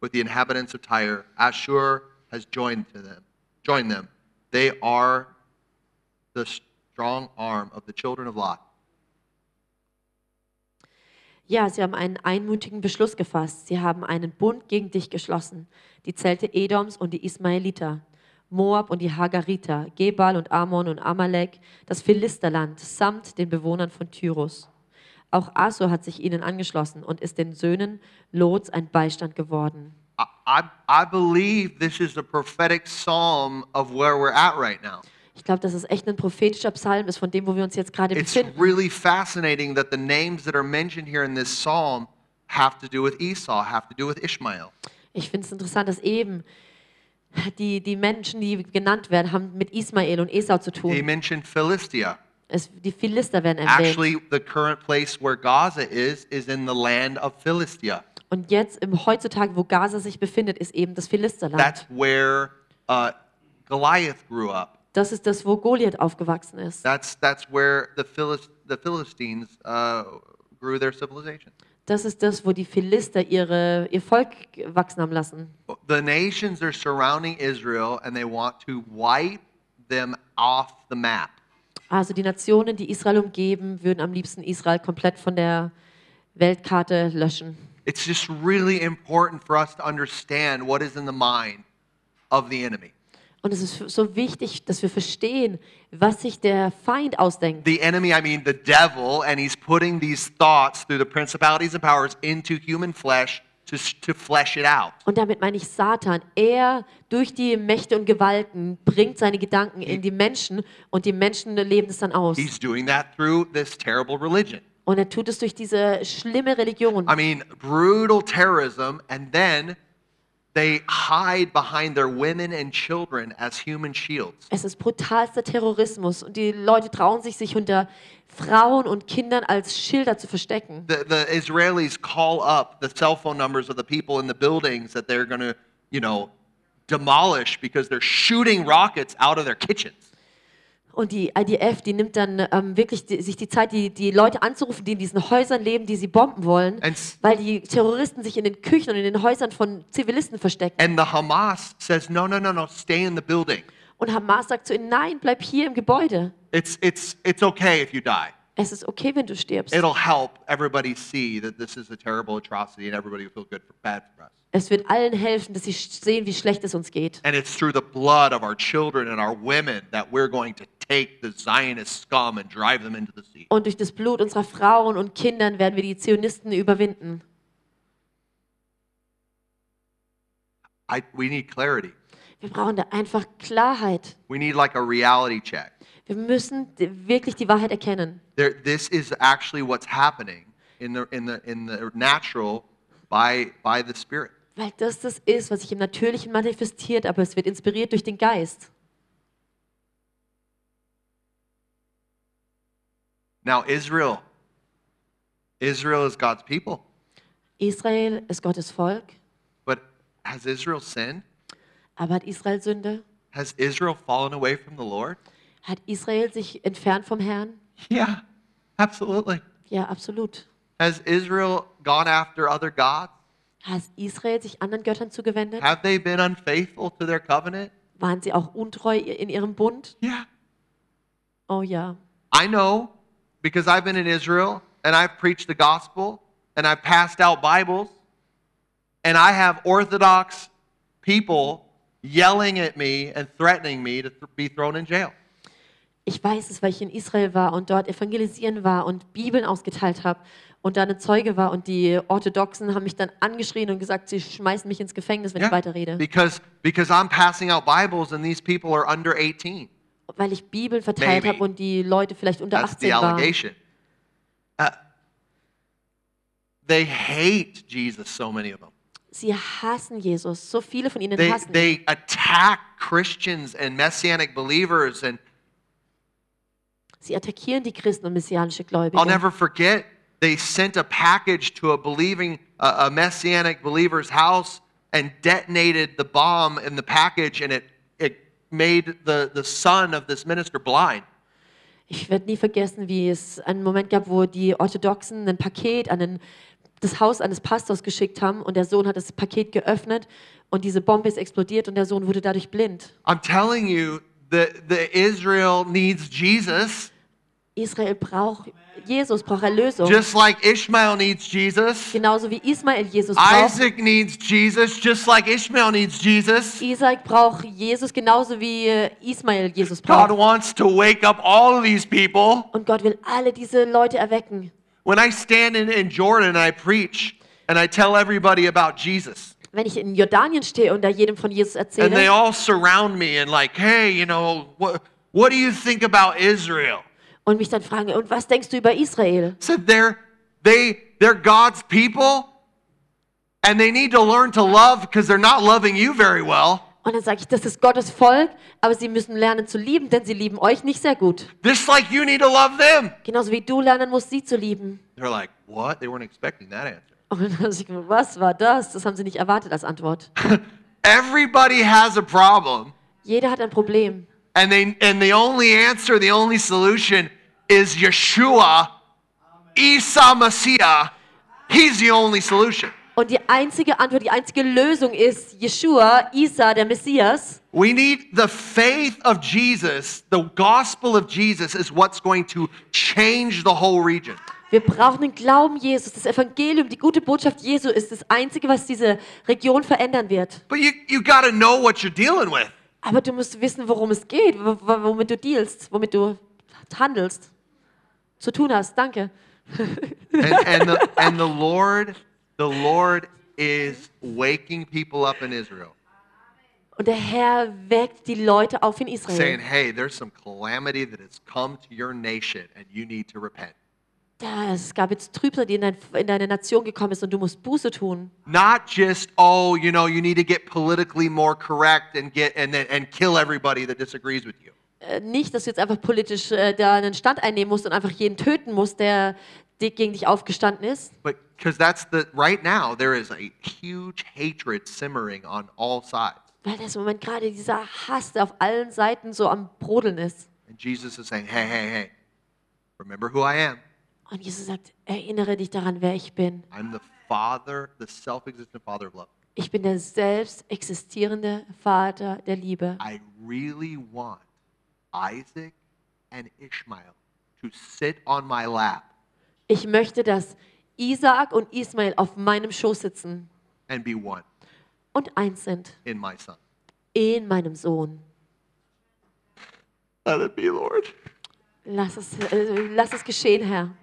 with the inhabitants of Tyre, Ashur has joined to them, joined them. They are the strong arm of the children of Lot. Ja, sie haben einen einmütigen Beschluss gefasst. Sie haben einen Bund gegen dich geschlossen. Die Zelte Edoms und die Ismaeliter, Moab und die Hagariter, Gebal und Ammon und Amalek, das Philisterland samt den Bewohnern von Tyrus. Auch Assur hat sich ihnen angeschlossen und ist den Söhnen Lots ein Beistand geworden. I, I, believe this is a prophetic psalm of where we're at right now. Ich glaube, dass es echt ein prophetischer Psalm ist, von dem, wo wir uns jetzt gerade It's befinden. really fascinating that the names that are mentioned here in this psalm have to do with Esau, have to do with Ishmael. Ich finde es interessant, dass eben die, die Menschen, die genannt werden, haben mit Ismael und Esau zu He tun. mentioned Philistia. Es, die Philister werden erwähnt. Actually, the current place where Gaza is is in the land of Philistia. Und jetzt, im, heutzutage, wo Gaza sich befindet, ist eben das Philisterland. That's where uh, Goliath grew up. Das ist das, wo Goliath aufgewachsen ist. That's that's where the Philis- the Philistines uh, grew their civilization. Das ist das, wo die Philister ihre, ihr Volk wachsen haben lassen. The nations are surrounding Israel and they want to wipe them off the map. Also die Nationen, die Israel umgeben, würden am liebsten Israel komplett von der Weltkarte löschen. It's just really important for us to understand what is in the mind of the enemy. Und es ist so wichtig, dass wir verstehen, was sich der Feind ausdenkt. The enemy, I mean the devil, and he's putting these thoughts through the principalities and powers into human flesh to, to flesh it out. Und damit meine ich Satan. Er durch die Mächte und Gewalten bringt seine Gedanken in die Menschen und die Menschen leben es dann aus. He's doing that through this terrible religion. Und er tut es durch diese schlimme Religion. I mean, brutal terrorism, and then they hide behind their women and children as human shields. Es ist brutalster Terrorismus und die Leute trauen sich, sich unter Frauen und Kindern als Schilder zu verstecken. The, the Israelis call up the cell phone numbers of the people in the buildings that they're going to, you know, demolish because they're shooting rockets out of their kitchens. Und die IDF, die nimmt dann ähm, wirklich die, sich die Zeit, die, die Leute anzurufen, die in diesen Häusern leben, die sie bomben wollen, And weil die Terroristen sich in den Küchen und in den Häusern von Zivilisten verstecken. And the Hamas says, no, no, no, no, stay in the building. Und Hamas sagt zu ihnen, nein, bleib hier im Gebäude. It's, it's, it's okay if you die. Es ist okay, wenn du stirbst. It'll help everybody see that this is a terrible atrocity and everybody will feel good for, bad for us. Es wird allen helfen, dass sie sehen, wie schlecht es uns geht. And it's through the blood of our children and our women that we're going to take the Zionist scum and drive them into the sea. Und durch das Blut unserer Frauen und Kindern werden wir die Zionisten überwinden. I, we need clarity. Wir brauchen da einfach Klarheit. We need like a reality check. Wir müssen wirklich die Wahrheit erkennen. There, this is actually what's happening in the, in the, in the natural by, by the Spirit. Weil das das ist, was sich im Natürlichen manifestiert, aber es wird inspiriert durch den Geist. Now, Israel. Israel is God's people. Israel ist Gottes Volk, But has Israel sinned? aber hat Israel Sünde? Has Israel fallen away from the Lord? Hat Israel sich entfernt vom Herrn? Yeah, absolutely. Ja, absolut. Has Israel gone after other gods? Hat Israel sich anderen Göttern zugewendet? Have they been unfaithful to their covenant? Waren sie auch untreu in ihrem Bund? Yeah. Oh ja. I know because I've been in Israel and I've preached the gospel and I've passed out Bibles and I have Orthodox people yelling at me and threatening me to be thrown in jail. Ich weiß es, weil ich in Israel war und dort evangelisieren war und Bibeln ausgeteilt habe und da eine Zeuge war und die Orthodoxen haben mich dann angeschrien und gesagt, sie schmeißen mich ins Gefängnis, wenn ich weiterrede. Because, because I'm passing out Bibles and these people are under 18. Weil ich Bibeln verteilt habe und die Leute vielleicht unter That's the 18 waren. allegation. Uh, they hate Jesus, so many of them. Sie hassen Jesus. So viele von ihnen They, hassen ihn. they attack Christians and messianic believers. And Sie attackieren die Christen und messianische Gläubige. I'll never forget, they sent a package to a believing, uh, a messianic believer's house, and detonated the bomb in the package, and it, it made the, the son of this minister blind. Ich werde nie vergessen, wie es einen Moment gab, wo die Orthodoxen ein Paket an den, das Haus eines Pastors geschickt haben und der Sohn hat das Paket geöffnet und diese Bombe ist explodiert und der Sohn wurde dadurch blind. I'm telling you, the, the Israel needs Jesus, Israel braucht Jesus, braucht Erlösung. just like Ishmael needs Jesus. Genauso wie Ismael Jesus braucht. Isaac needs Jesus, just like Ishmael needs Jesus. Isaac braucht Jesus genauso wie äh, Ismael Jesus God braucht. wants to wake up all these people. Und Gott will alle diese Leute erwecken. When I stand in, in Jordan I preach and I tell everybody about Jesus, Wenn ich in Jordanien stehe und da jedem von Jesus and they erzähle all surround me and like, hey, you know, what, what do you think about Israel? Und mich dann fragen, und was denkst du über Israel? Said they're they they're God's people, and they need to learn to love because they're not loving you very well. Und dann sage ich, das ist Gottes Volk, aber sie müssen lernen zu lieben, denn sie lieben euch nicht sehr gut. Just like you need to love them. Genauso wie du lernen musst, sie zu lieben. They're like, what? They weren't expecting that answer. Und dann habe ich was war das? Das haben sie nicht erwartet als Antwort. Everybody has a problem. Jeder hat ein Problem. And they and the only answer, the only solution is Yeshua, Isa Messiah. He's the only solution. Und die einzige Antwort, die einzige Lösung ist Jeshua, Isa, der Messias. We need the faith of Jesus, the gospel of Jesus is what's going to change the whole region. Wir brauchen den Glauben Jesus. Das Evangelium, die gute Botschaft Jesu ist das Einzige, was diese Region verändern wird. But you, you got to know what you're dealing with. Aber du musst wissen, worum es geht, womit du dealst, womit du handelst, zu tun hast. Danke. And, and, the, and the Lord, the Lord is waking people up in Israel, Und der Herr weckt die Leute auf in saying, Israel. hey, there's some calamity that has come to your nation and you need to repent. Es gab jetzt Trübsal, die in, dein, in deine Nation gekommen ist und du musst Buße tun. Not just, oh, you know, you need to get politically more correct and get and then and kill everybody that disagrees with you. Äh, nicht, dass du jetzt einfach politisch äh, da einen Stand einnehmen musst und einfach jeden töten musst, der di- gegen dich aufgestanden ist. But because that's the right now there is a huge hatred simmering on all sides. Weil das im Moment gerade dieser Hass, der auf allen Seiten so am Brodeln ist. And Jesus is saying, hey, hey, hey, remember who I am. Und Jesus sagt, erinnere dich daran, wer ich bin. I'm the Father, the self-existent Father of love. Ich bin der selbst existierende Vater der Liebe. I really want Isaac and Ishmael to sit on my lap Ich möchte, dass Isaak und Ismael auf meinem Schoß sitzen and be one und eins sind in my son. in meinem Sohn. Let it be, Lord. Lass es, äh, lass es geschehen, Herr.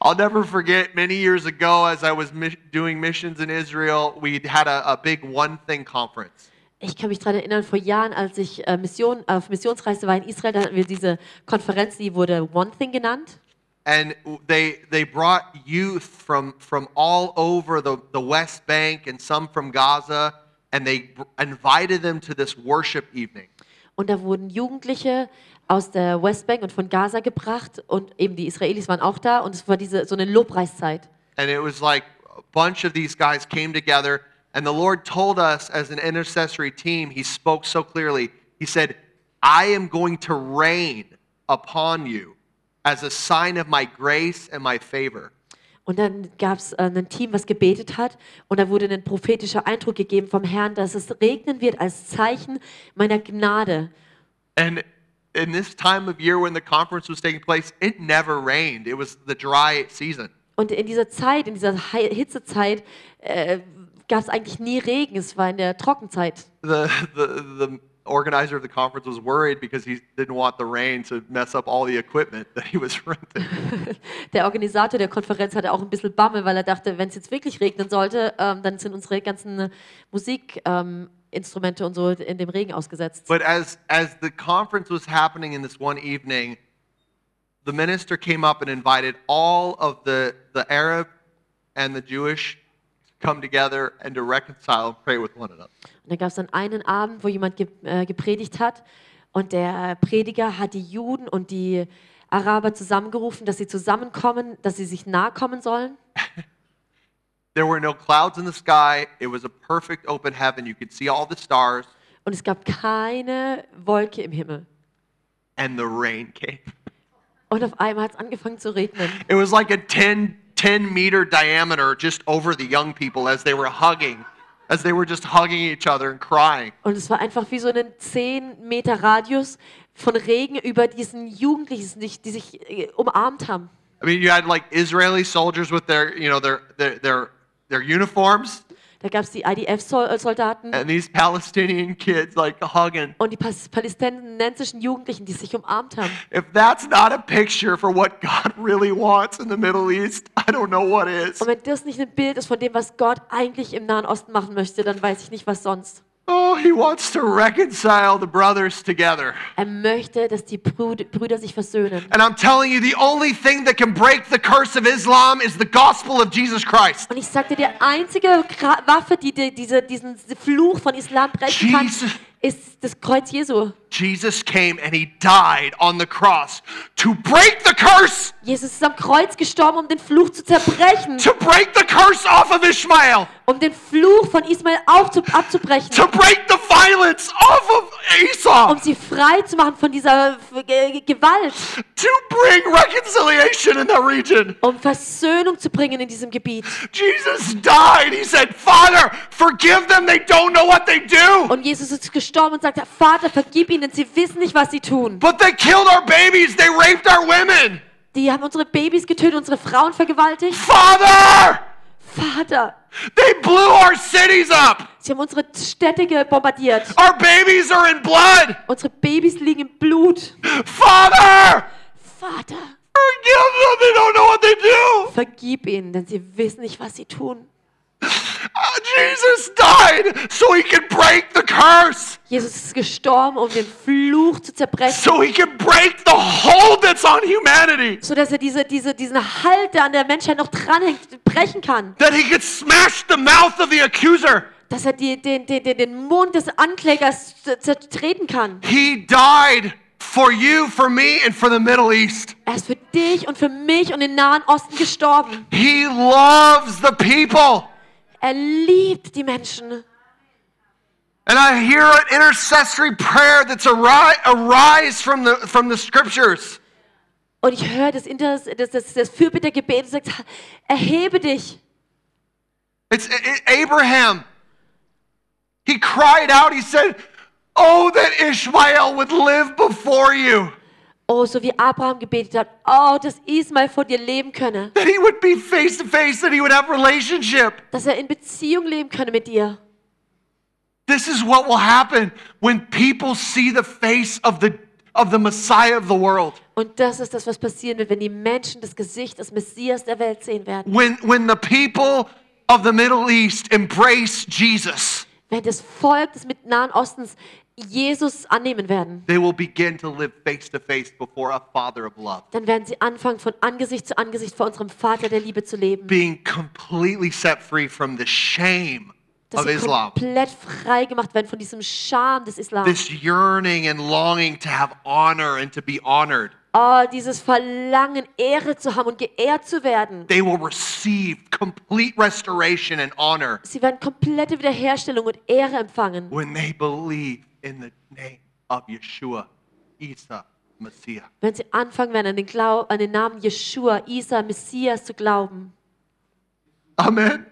I'll never forget many years ago as I was mis- doing missions in Israel, we had a, a big one thing conference. Ich kann mich daran erinnern, vor Jahren, als ich äh, Mission, auf Missionsreise war in Israel, da hatten wir diese Konferenz, die wurde One Thing genannt. And they, they brought youth from, from all over the, the West Bank and some from Gaza, and they invited them to this worship evening. Und da wurden Jugendliche aus der Westbank und von Gaza gebracht und eben die Israelis waren auch da und es war diese so eine Lobpreiszeit. And it was like a bunch of these guys came together, and the Lord told us as an intercessory team, He spoke so clearly. He said, I am going to rain upon you as a sign of my grace and my favor. Und dann gab es äh, ein Team, was gebetet hat und da wurde ein prophetischer Eindruck gegeben vom Herrn, dass es regnen wird als Zeichen meiner Gnade. And in this time of year when the conference was taking place, it never rained. It was the dry season. Und in dieser Zeit, in dieser Hitzezeit, äh, gab es eigentlich nie Regen. Es war in der Trockenzeit. The, the, the organizer of the conference was worried because he didn't want the rain to mess up all the equipment that he was renting. Der Organisator der Konferenz hatte auch ein bisschen Bammel, weil er dachte, wenn es jetzt wirklich regnen sollte, ähm, dann sind unsere ganzen Musikinstrumente ähm, Instrumente und so in dem Regen ausgesetzt. But as, as the conference was happening in this one evening, the minister came up and invited all of the, the Arab and the Jewish come together and to reconcile and pray with one another. Und da gab es dann einen Abend, wo jemand ge äh, gepredigt hat und der Prediger hat die Juden und die Araber zusammengerufen, dass sie zusammenkommen, dass sie sich nahe kommen sollen. There were no clouds in the sky. It was a perfect open heaven. You could see all the stars, Und es gab keine Wolke im Himmel. and the rain came. Und auf einmal hat es angefangen zu regnen. It was like a 10, 10 meter diameter just over the young people as they were hugging, as they were just hugging each other and crying. Und es war einfach wie so ein 10 Meter Radius von Regen über diesen Jugendlichen, die sich- die sich äh, umarmt haben. I mean, you had like Israeli soldiers with their, you know, their, their, their, their uniforms, Da gab es die IDF-Soldaten and these Palestinian kids like hugging. und die palästinensischen Jugendlichen, die sich umarmt haben. If that's not a picture for what God really wants in the Middle East, I don't know what is. Und wenn das nicht ein Bild ist von dem, was Gott eigentlich im Nahen Osten machen möchte, dann weiß ich nicht, was sonst. Oh, he wants to reconcile the brothers together. Er möchte, dass die Brüder sich versöhnen. And I'm telling you, the only thing that can break the curse of Islam is the gospel of Jesus Christ. Und ich sagte, die einzige Waffe, die, die diese, diesen Fluch von Islam brechen kann, Jesus. Ist das Kreuz Jesu. Jesus came and he died on the cross to break the curse, Jesus ist am Kreuz gestorben, um den Fluch zu zerbrechen, to break the curse off of Ishmael, um den Fluch von Ismael aufzu abzubrechen, to break the violence off of Esau, um sie frei zu machen von dieser Ge- Gewalt, to bring reconciliation in that region. um Versöhnung zu bringen in diesem Gebiet. Jesus died. He said, Father, forgive them. They don't know what they do. Und Jesus ist gestorben und sagte, Vater, vergib ihnen, sie wissen nicht, was sie tun. But they killed our babies. They raped our women. Die haben unsere Babys getötet, unsere Frauen vergewaltigt. Father, Vater, they blew our cities up. sie haben unsere Städte bombardiert. Our babies are in blood. Unsere Babys liegen im Blut. Father, Vater, forgive them. They don't know what they do. vergib ihnen, denn sie wissen nicht, was sie tun. Uh, Jesus died so he could break the curse, Jesus ist gestorben, um den Fluch zu zerbrechen, so he could break the hold that's on humanity, sodass er diese, diese, diesen Halt, der an der Menschheit noch dranhängt, brechen kann. that he could smash the mouth of the accuser. Dass er die, den, den, den, den Mund des Anklägers zer- zertreten kann. He died for you, for me, and for the Middle East. Er ist für dich und für mich und den Nahen Osten gestorben. He loves the people. Er liebt die Menschen. And I hear an intercessory prayer that's ari- arise from the, from the scriptures. Und ich höre das, Inter das, das, das Fürbittergebet und sagt, erhebe dich. It's Abraham. He cried out, he said, Oh, that Ishmael would live before you, Oh, so wie Abraham gebetet hat, oh, dass Ismael vor dir leben könne. that he would be face to face, that he would have relationship. Dass er in Beziehung leben könne mit dir. This is what will happen when people see the face of the, of the Messiah of the world. Und das ist das, was passieren wird, wenn die Menschen das Gesicht des Messias der Welt sehen werden. When, when the people of the Middle East embrace Jesus, Wenn das Volk des Nahen Ostens Jesus annehmen werden, they will begin to live face to face before a Father of love, dann werden sie anfangen, von Angesicht zu Angesicht vor unserem Vater der Liebe zu leben. being completely set free from the shame Dass of sie Islam. komplett frei gemacht werden von diesem Scham des Islam. This yearning and longing to have honor and to be honored. Oh, dieses Verlangen, Ehre zu haben und geehrt zu werden. They will receive complete restoration and honor Sie werden komplette Wiederherstellung und Ehre empfangen, when they believe in the name of Yeshua, Isa, Messiah. wenn sie anfangen werden, an den, Glau an den Namen Jeshua, Isa, Messias zu glauben. Amen.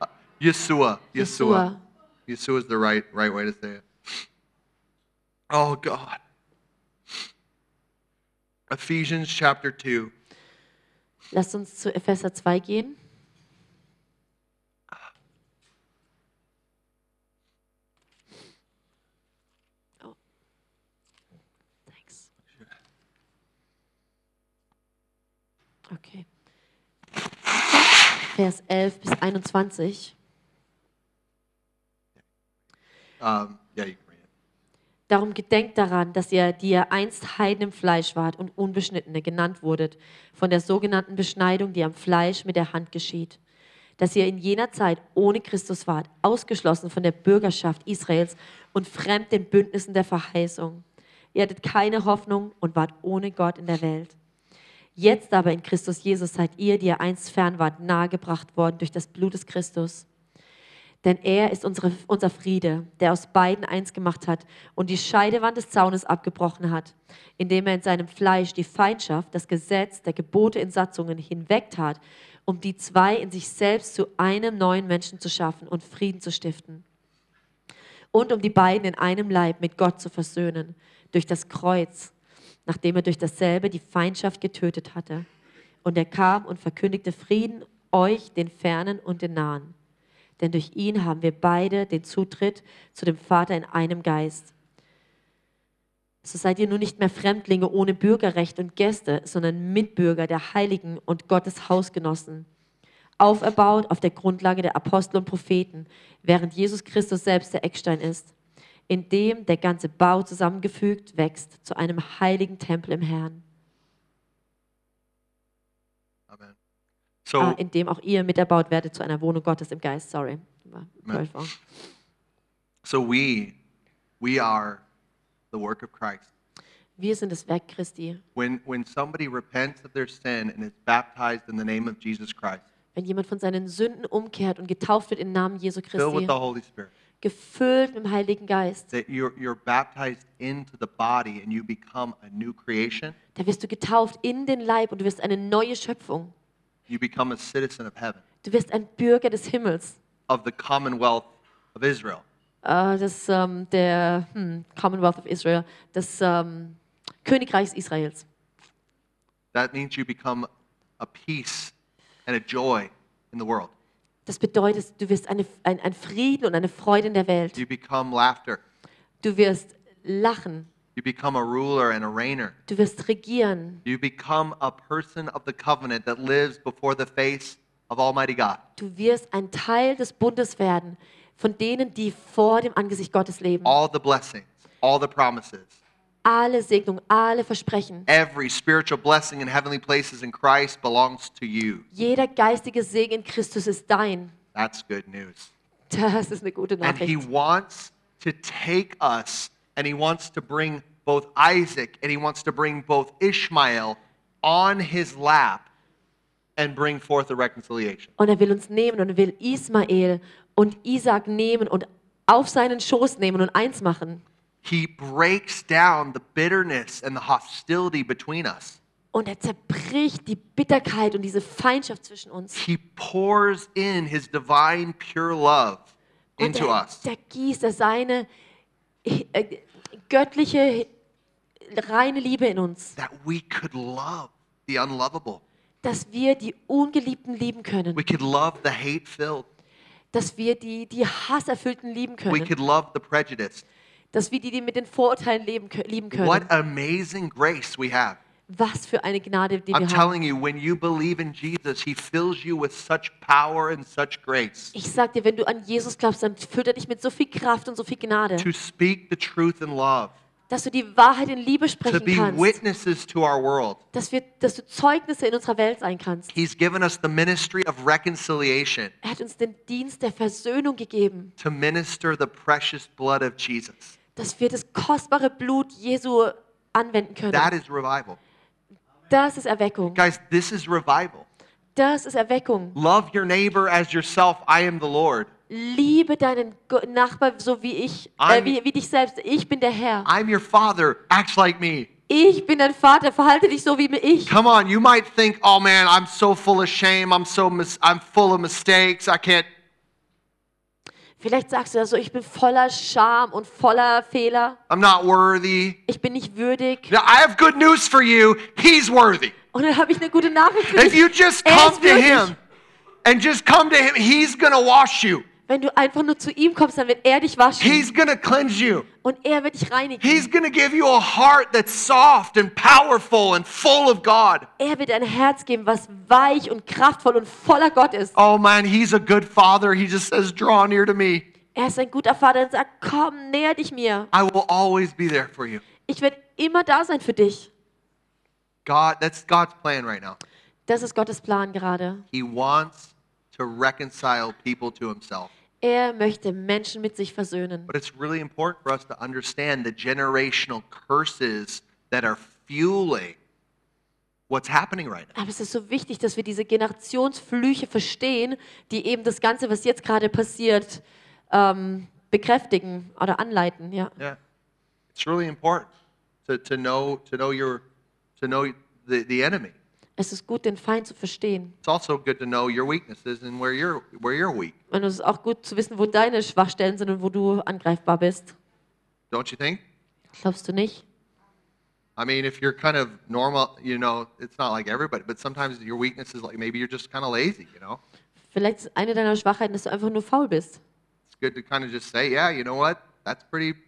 Uh, Yeshua. Yeshua. Jeshua. Yeshua is the right, right way to say it. Oh, God. Ephesians chapter 2. Lasst uns zu Epheser 2 gehen. Vers 11 bis 21. Um, yeah, you can read it. Darum gedenkt daran, dass ihr, die ihr einst Heiden im Fleisch wart und Unbeschnittene genannt wurdet, von der sogenannten Beschneidung, die am Fleisch mit der Hand geschieht. Dass ihr in jener Zeit ohne Christus wart, ausgeschlossen von der Bürgerschaft Israels und fremd den Bündnissen der Verheißung. Ihr hattet keine Hoffnung und wart ohne Gott in der Welt. Jetzt aber in Christus Jesus seid ihr, die ihr einst fern wart, nahegebracht worden durch das Blut des Christus. Denn er ist unsere, unser Friede, der aus beiden eins gemacht hat und die Scheidewand des Zaunes abgebrochen hat, indem er in seinem Fleisch die Feindschaft, das Gesetz der Gebote in Satzungen hinwegtat, um die zwei in sich selbst zu einem neuen Menschen zu schaffen und Frieden zu stiften. Und um die beiden in einem Leib mit Gott zu versöhnen, durch das Kreuz, nachdem er durch dasselbe die Feindschaft getötet hatte. Und er kam und verkündigte Frieden euch, den Fernen und den Nahen denn durch ihn haben wir beide den Zutritt zu dem Vater in einem Geist. So seid ihr nun nicht mehr Fremdlinge ohne Bürgerrecht und Gäste, sondern Mitbürger der Heiligen und Gottes Hausgenossen, auferbaut auf der Grundlage der Apostel und Propheten, während Jesus Christus selbst der Eckstein ist, in dem der ganze Bau zusammengefügt wächst zu einem heiligen Tempel im Herrn, Amen. So, ah, in dem auch ihr miterbaut werdet zu einer Wohnung Gottes im Geist. Sorry. War Amen. 12 Uhr. so we, we are the work of Christ. Wir sind das Werk Christi. When, when somebody repents of their sin and is baptized in the name of Jesus Christ, Wenn jemand von seinen Sünden umkehrt und getauft wird im Namen Jesu filled with Christi, the Holy Spirit, gefüllt mit dem Heiligen Geist, that you're, you're baptized into the body and you become a new creation, da wirst du getauft in den Leib und du wirst eine neue Schöpfung. you become a citizen of heaven, Du wirst ein Bürger des Himmels, of the commonwealth of Israel. äh, des, ähm, der hm, Commonwealth of Israel, des ähm, Königreichs Israels. That means you become a peace and a joy in the world. Das bedeutet, du wirst eine, ein, ein Frieden und eine Freude in der Welt. You become laughter. Du wirst lachen, You become a ruler and a reigner. du wirst regieren, You become a person of the covenant that lives before the face of Almighty God. du wirst ein Teil des Bundes werden, von denen, die vor dem Angesicht Gottes leben. All the blessings, all the promises, Alle Segnungen, alle Versprechen. every spiritual blessing in heavenly places in Christ belongs to you. Jeder geistige Segen in Christus ist dein. That's good news. Das ist eine gute And he Nachricht. wants to take us and he wants to bring both Isaac and he wants to bring both Ishmael on his lap and bring forth a reconciliation. Und er will uns nehmen und er will Ismael und Isaac nehmen und auf seinen Schoß nehmen und eins machen. He breaks down the bitterness and the hostility between us. Und er zerbricht die Bitterkeit und diese Feindschaft zwischen uns. He pours in his divine, pure love Und into er, us. der gießt er seine äh, göttliche, reine Liebe in uns, that we could love the unlovable. dass wir die Ungeliebten lieben können, We could love the hate filled. dass wir die, die Hasserfüllten lieben We können, could love the prejudiced. Dass wir die, die mit den Vorurteilen leben, lieben What können. amazing grace we have. Was für eine Gnade, die I'm wir haben. telling you, when you believe in Jesus, He fills you with such power and such grace Ich sag dir, wenn du an Jesus glaubst, dann füllt er dich mit so viel Kraft und so viel Gnade, to speak the truth in love, dass du die Wahrheit in Liebe to sprechen be kannst, witnesses to our world. dass, wir, dass du Zeugnisse in unserer Welt sein kannst. He's given us the ministry of reconciliation Er hat uns den Dienst der Versöhnung gegeben, to minister the precious blood of Jesus. Dass wir das kostbare Blut Jesu anwenden können. That is revival. Das ist Erweckung. Guys, this is revival. Das ist Erweckung. Love your neighbor as yourself. I am the Lord. Liebe deinen Nachbar so wie ich, äh, wie, wie dich selbst. Ich bin der Herr. I'm your father. Act like me. Ich bin dein Vater. Verhalte dich so wie ich. Come on, you might think, oh man, I'm so full of shame. I'm so mis- I'm full of mistakes. I can't. Vielleicht sagst du also, ich bin voller Scham und voller Fehler. I'm not worthy. Ich bin nicht würdig. Now, I have good news for you. He's worthy. Und dann habe ich eine gute Nachricht für If dich. you just come to him and just come to him, he's gonna wash you. Wenn du einfach nur zu ihm kommst, dann wird er dich waschen. He's gonna cleanse you. und er wird dich reinigen. He's gonna give you a heart that's soft and powerful and full of God. er wird ein Herz geben, was weich und kraftvoll und voller Gott ist. Oh man, he's a good father. He just says, draw near to me. Er ist ein guter Vater und sagt, komm, näher dich mir. I will always be there for you. Ich werde immer da sein für dich. God, that's God's plan right now. Das ist Gottes Plan gerade. He wants to reconcile people to himself. Er möchte Menschen mit sich versöhnen. But it's really important for us to understand the generational curses that are fueling what's happening right now. Aber es ist so wichtig, dass wir diese Generationsflüche verstehen, die eben das Ganze, was jetzt gerade passiert, ähm, bekräftigen oder anleiten. Ja. Yeah. It's really important to, to know to know your to know the, the enemy. Es ist gut, den Feind zu verstehen. It's also good to know your weaknesses and where you're where you're weak. Und es ist auch gut zu wissen, wo deine Schwachstellen sind und wo du angreifbar bist. Don't you think? Glaubst du nicht? I mean, if you're kind of normal, you know, it's not like everybody, but sometimes your weakness is like maybe you're just kind of lazy, you know? Vielleicht ist eine deiner Schwachheiten, dass du einfach nur faul bist. It's good to kind of just say, yeah, you know what? That's pretty,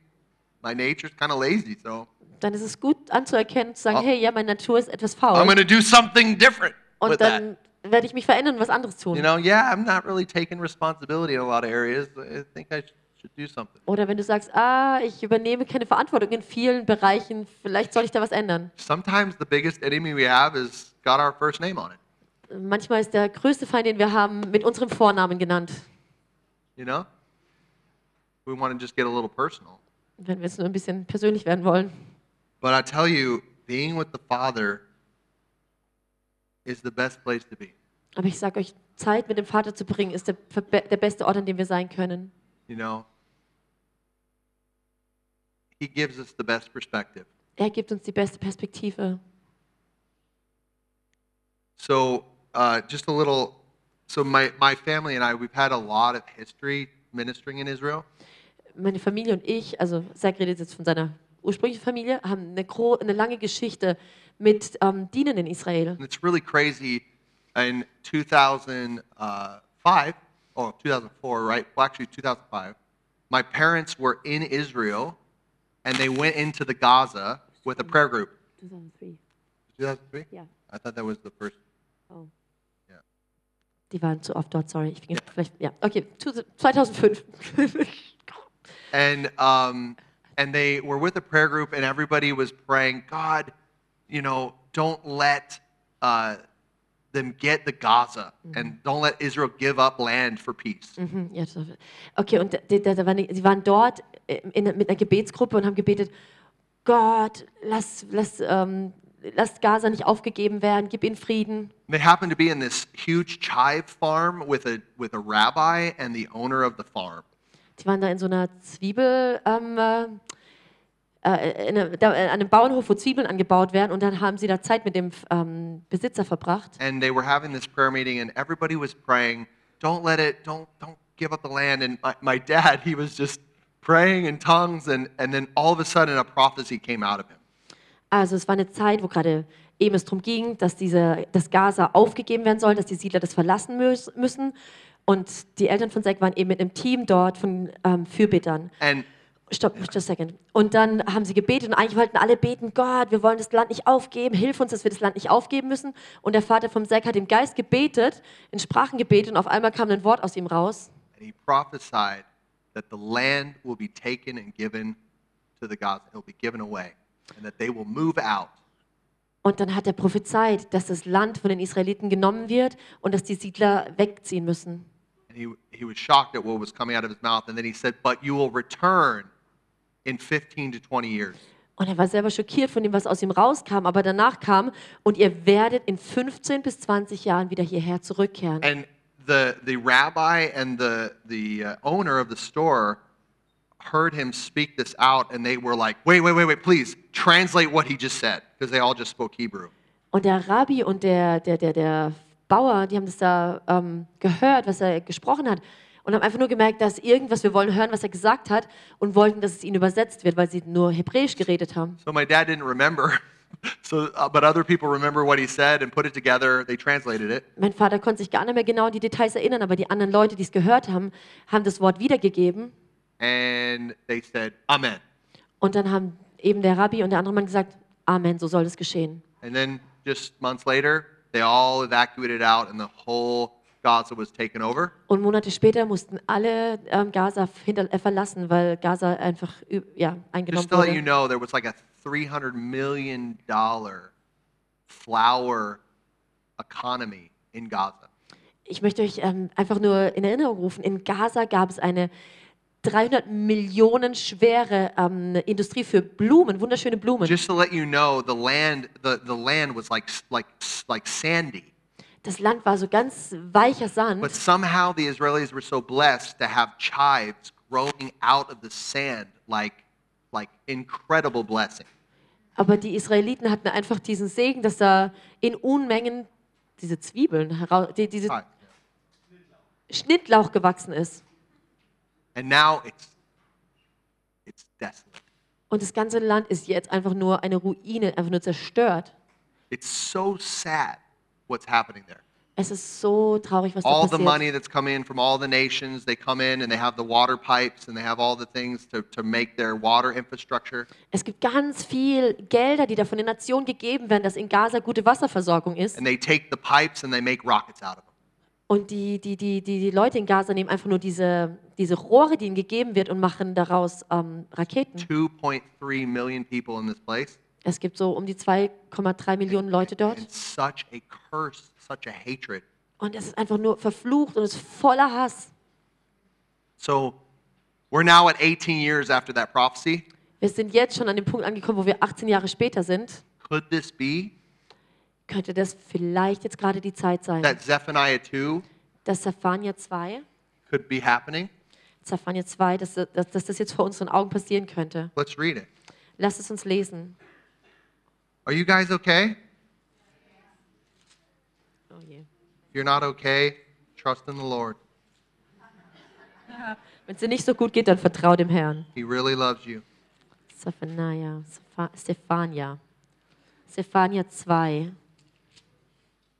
my nature's kind of lazy, so Dann ist es gut anzuerkennen, zu sagen, Oh. hey, ja, meine Natur ist etwas I'm faul. going to do something different Und that. dann werde ich mich verändern und was anderes tun. You know, yeah, I'm not really taking responsibility in a lot of areas. I think I sh- should do something. Oder wenn du sagst, ah, ich übernehme keine Verantwortung in vielen Bereichen, vielleicht soll ich da was ändern. Sometimes the biggest enemy we have is got our first name on it, Manchmal ist der größte Feind, den wir haben, mit unserem Vornamen genannt. you know? We want to just get a little personal. Wenn wir jetzt nur ein bisschen persönlich werden wollen. But I tell you, being with the Father is the best place to be. Aber ich sage euch, Zeit mit dem Vater zu bringen, ist der, der beste Ort, an dem wir sein können. You know, He gives us the best perspective. Er gibt uns die beste Perspektive. So, uh, just a little. So, my, my family and I, we've had a lot of history ministering in Israel. Meine Familie und ich, also Zach redet jetzt von seiner ursprünglichen Familie, haben eine, eine lange Geschichte mit ähm, Dienen in Israel. And it's really crazy. In 2005, oh, 2004, right? Well, actually, 2005, my parents were in Israel and they went into the Gaza with a prayer group. 2003. 2003? Ja. I thought that was the first. Oh. Ja. Die waren zu oft dort, sorry. Ich bin vielleicht, ja, okay, 2005. And, um, and they were with a prayer group and everybody was praying, God, you know, don't let uh, them get the Gaza and don't let Israel give up land for peace. Mhm, ja, okay, und die, da, da waren, die- sie waren dort äh, in, mit einer Gebetsgruppe und haben gebetet, Gott, lass, lass, ähm, lass Gaza nicht aufgegeben werden, gib ihnen Frieden. They happened to be in this huge chive farm with a with a rabbi and the owner of the farm. Die waren da in so einer Zwiebel, ähm, äh, äh, in da, äh, an einem Bauernhof, wo Zwiebeln angebaut werden und dann haben sie da Zeit mit dem ähm, Besitzer verbracht. And they were having this prayer meeting and everybody was praying, don't let it, don't don't give up the land. And my, my dad, he was just praying in tongues and, and then all of a sudden a prophecy came out of him. Also es war eine Zeit, wo gerade eben es darum ging, dass diese, das Gaza aufgegeben werden soll, dass die Siedler das verlassen müssen. Und die Eltern von Zack waren eben mit einem Team dort von ähm, Fürbittern. And Stopp, just a second. Und dann haben sie gebetet und eigentlich wollten alle beten, Gott, wir wollen das Land nicht aufgeben, hilf uns, dass wir das Land nicht aufgeben müssen. Und der Vater vom Zack hat im Geist gebetet, in Sprachen gebetet und auf einmal kam ein Wort aus ihm raus. and he prophesied that the land will be taken and given to the Gaza. It'll be given away. And that they will move out. Und dann hat er prophezeit, dass das Land von den Israeliten genommen wird und dass die Siedler wegziehen müssen. And he, he was shocked at what was coming out of his mouth. And then he said, But you will return in 15 to 20 years. Und er war selber schockiert von dem, was aus ihm rauskam, aber danach kam, und ihr werdet in 15 bis 20 Jahren wieder hierher zurückkehren. And the, the rabbi and the, the uh, owner of the store heard him speak this out. And they were like, Wait, wait, wait, wait, please translate what he just said. Because they all just spoke Hebrew. Und der Rabbi und der, der, der, der Bauer, die haben das da ähm, gehört, was er gesprochen hat. Und haben einfach nur gemerkt, dass irgendwas, wir wollen hören, was er gesagt hat und wollten, dass es ihnen übersetzt wird, weil sie nur Hebräisch geredet haben. So my dad didn't remember. So, uh, but other people remember what he said and put it together. They translated it. Mein Vater konnte sich gar nicht mehr genau an die Details erinnern, aber die anderen Leute, die es gehört haben, haben das Wort wiedergegeben. and they said, Amen. Und dann haben eben der Rabbi und der andere Mann gesagt, Amen, so soll es geschehen. And then just months later, they all evacuated out and the whole Gaza was taken over. Und Monate später mussten alle ähm, Gaza hinter, äh, verlassen, weil Gaza einfach ja, eingenommen Just to let you wurde. know, there was like a $300 million flour economy in Gaza. Ich möchte euch ähm, einfach nur in Erinnerung rufen, in Gaza gab es eine 300 Millionen schwere ähm, Industrie für Blumen, wunderschöne Blumen. Just to let you know, the land, the, the land was like, like, like sandy. Das Land war so ganz weicher Sand. But somehow the Israelis were so blessed to have chives growing out of the sand like, like incredible blessing. Aber die Israeliten hatten einfach diesen Segen, dass da in Unmengen diese Zwiebeln, die, diese. Schnittlauch gewachsen ist. And now it's, it's desolate. Und das ganze Land ist jetzt einfach nur eine Ruine, einfach nur zerstört. It's so sad what's happening there. Es ist so traurig, was da All the passiert. money that's come in from all the nations, they come in and they have the water pipes and they have all the things to, to make their water infrastructure. Es gibt ganz viel Gelder, die da von den Nationen gegeben werden, dass in Gaza gute Wasserversorgung ist. And they take the pipes and they make rockets out of them. Und die, die, die, die, die Leute in Gaza nehmen einfach nur diese, diese Rohre, die ihnen gegeben wird, und machen daraus ähm, Raketen. 2.3 million people in this place. Es gibt so um die 2,3 Millionen Leute dort. And such a curse, such a hatred. Und es ist einfach nur verflucht und es ist voller Hass. So we're now at 18 years after that prophecy. Wir sind jetzt schon an dem Punkt angekommen, wo wir 18 Jahre später sind. Could this be Könnte das vielleicht jetzt gerade die Zeit sein, that Zephaniah 2 dass Zephania 2, could be happening? Zephania 2, dass, dass, dass das jetzt vor unseren Augen passieren könnte? Let's read it. Lasst es uns lesen. Are you guys okay? Oh je. If you're not okay, trust in the Lord. Wenn es dir nicht so gut geht, dann vertrau dem Herrn. He really loves you. Zephania, Sepha- Zephania. Zephania 2.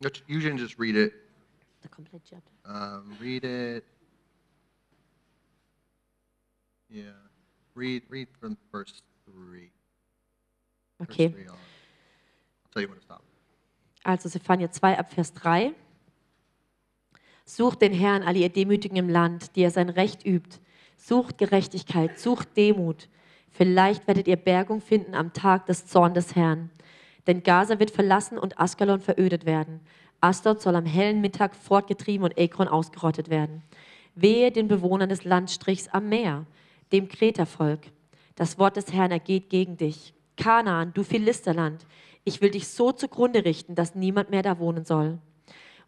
You can just read it. The complete chapter. Um, read it. Yeah. Read read from verse three. Verse Okay, three on. I'll tell you when to stop. also Zephania 2 ab Vers 3. Sucht den Herrn, alle ihr Demütigen im Land, die er sein Recht übt. Sucht Gerechtigkeit, sucht Demut. Vielleicht werdet ihr Bergung finden am Tag des Zorns des Herrn. Denn Gaza wird verlassen und Askalon verödet werden. Asdod soll am hellen Mittag fortgetrieben und Ekron ausgerottet werden. Wehe den Bewohnern des Landstrichs am Meer, dem Kretervolk. Das Wort des Herrn ergeht gegen dich. Kanaan, du Philisterland, ich will dich so zugrunde richten, dass niemand mehr da wohnen soll.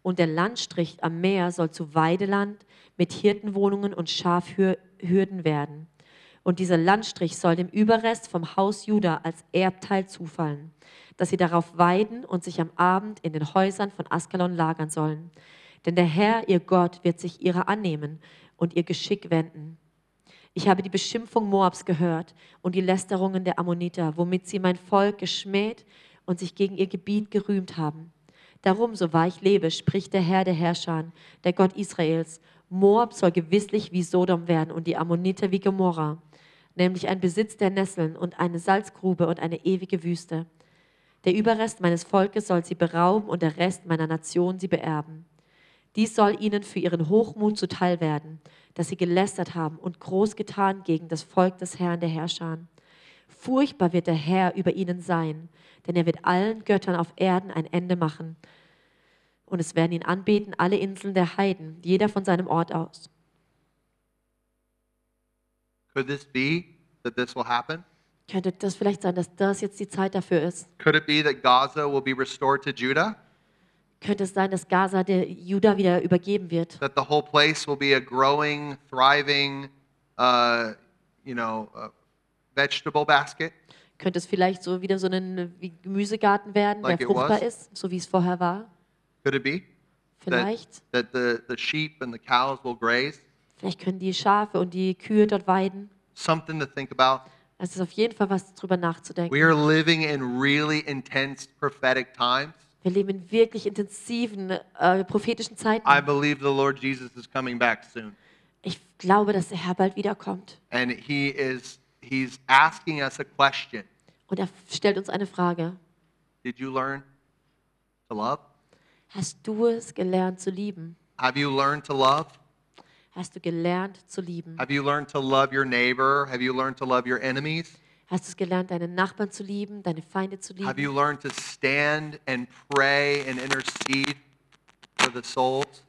Und der Landstrich am Meer soll zu Weideland mit Hirtenwohnungen und Schafhürden werden. Und dieser Landstrich soll dem Überrest vom Haus Juda als Erbteil zufallen, dass sie darauf weiden und sich am Abend in den Häusern von Askalon lagern sollen. Denn der Herr, ihr Gott, wird sich ihrer annehmen und ihr Geschick wenden. Ich habe die Beschimpfung Moabs gehört und die Lästerungen der Ammoniter, womit sie mein Volk geschmäht und sich gegen ihr Gebiet gerühmt haben. Darum, so wahr ich lebe, spricht der Herr der Herrscher, der Gott Israels, Moab soll gewisslich wie Sodom werden und die Ammoniter wie Gomorra, nämlich ein Besitz der Nesseln und eine Salzgrube und eine ewige Wüste. Der Überrest meines Volkes soll sie berauben und der Rest meiner Nation sie beerben. Dies soll ihnen für ihren Hochmut zuteil werden, dass sie gelästert haben und groß getan gegen das Volk des Herrn der Herrscher. Furchtbar wird der Herr über ihnen sein, denn er wird allen Göttern auf Erden ein Ende machen. Und es werden ihn anbeten alle Inseln der Heiden, jeder von seinem Ort aus. Could this be that this will happen? Könnte das vielleicht sein, dass das jetzt die Zeit dafür ist? Could it be that Gaza will be restored to Judah? Könnte es sein, dass Gaza der Juda wieder übergeben wird? That the whole place will be a growing, thriving, uh, you know, uh, vegetable basket? Könnte es vielleicht so wieder so ein Gemüsegarten werden, Like der it fruchtbar ist, so wie es vorher war? Could it be Vielleicht. that the, the sheep and the cows will graze? Vielleicht können die Schafe und die Kühe dort weiden. Something to think about. Es ist auf jeden Fall was drüber nachzudenken. We are living in really intense prophetic times. Wir leben in wirklich intensiven äh, prophetischen Zeiten. I believe the Lord Jesus is coming back soon. Ich glaube, dass der Herr bald wiederkommt. And he is he's asking us a question. Und er stellt uns eine Frage. Did you learn to love? Hast du es gelernt zu lieben? Have you learned to love? Hast du gelernt zu lieben? Have you learned to love your neighbor? Have you learned to love your enemies? Hast du gelernt, deine Nachbarn zu lieben, deine Feinde zu Have you lieben? learned to stand and pray and intercede for the souls?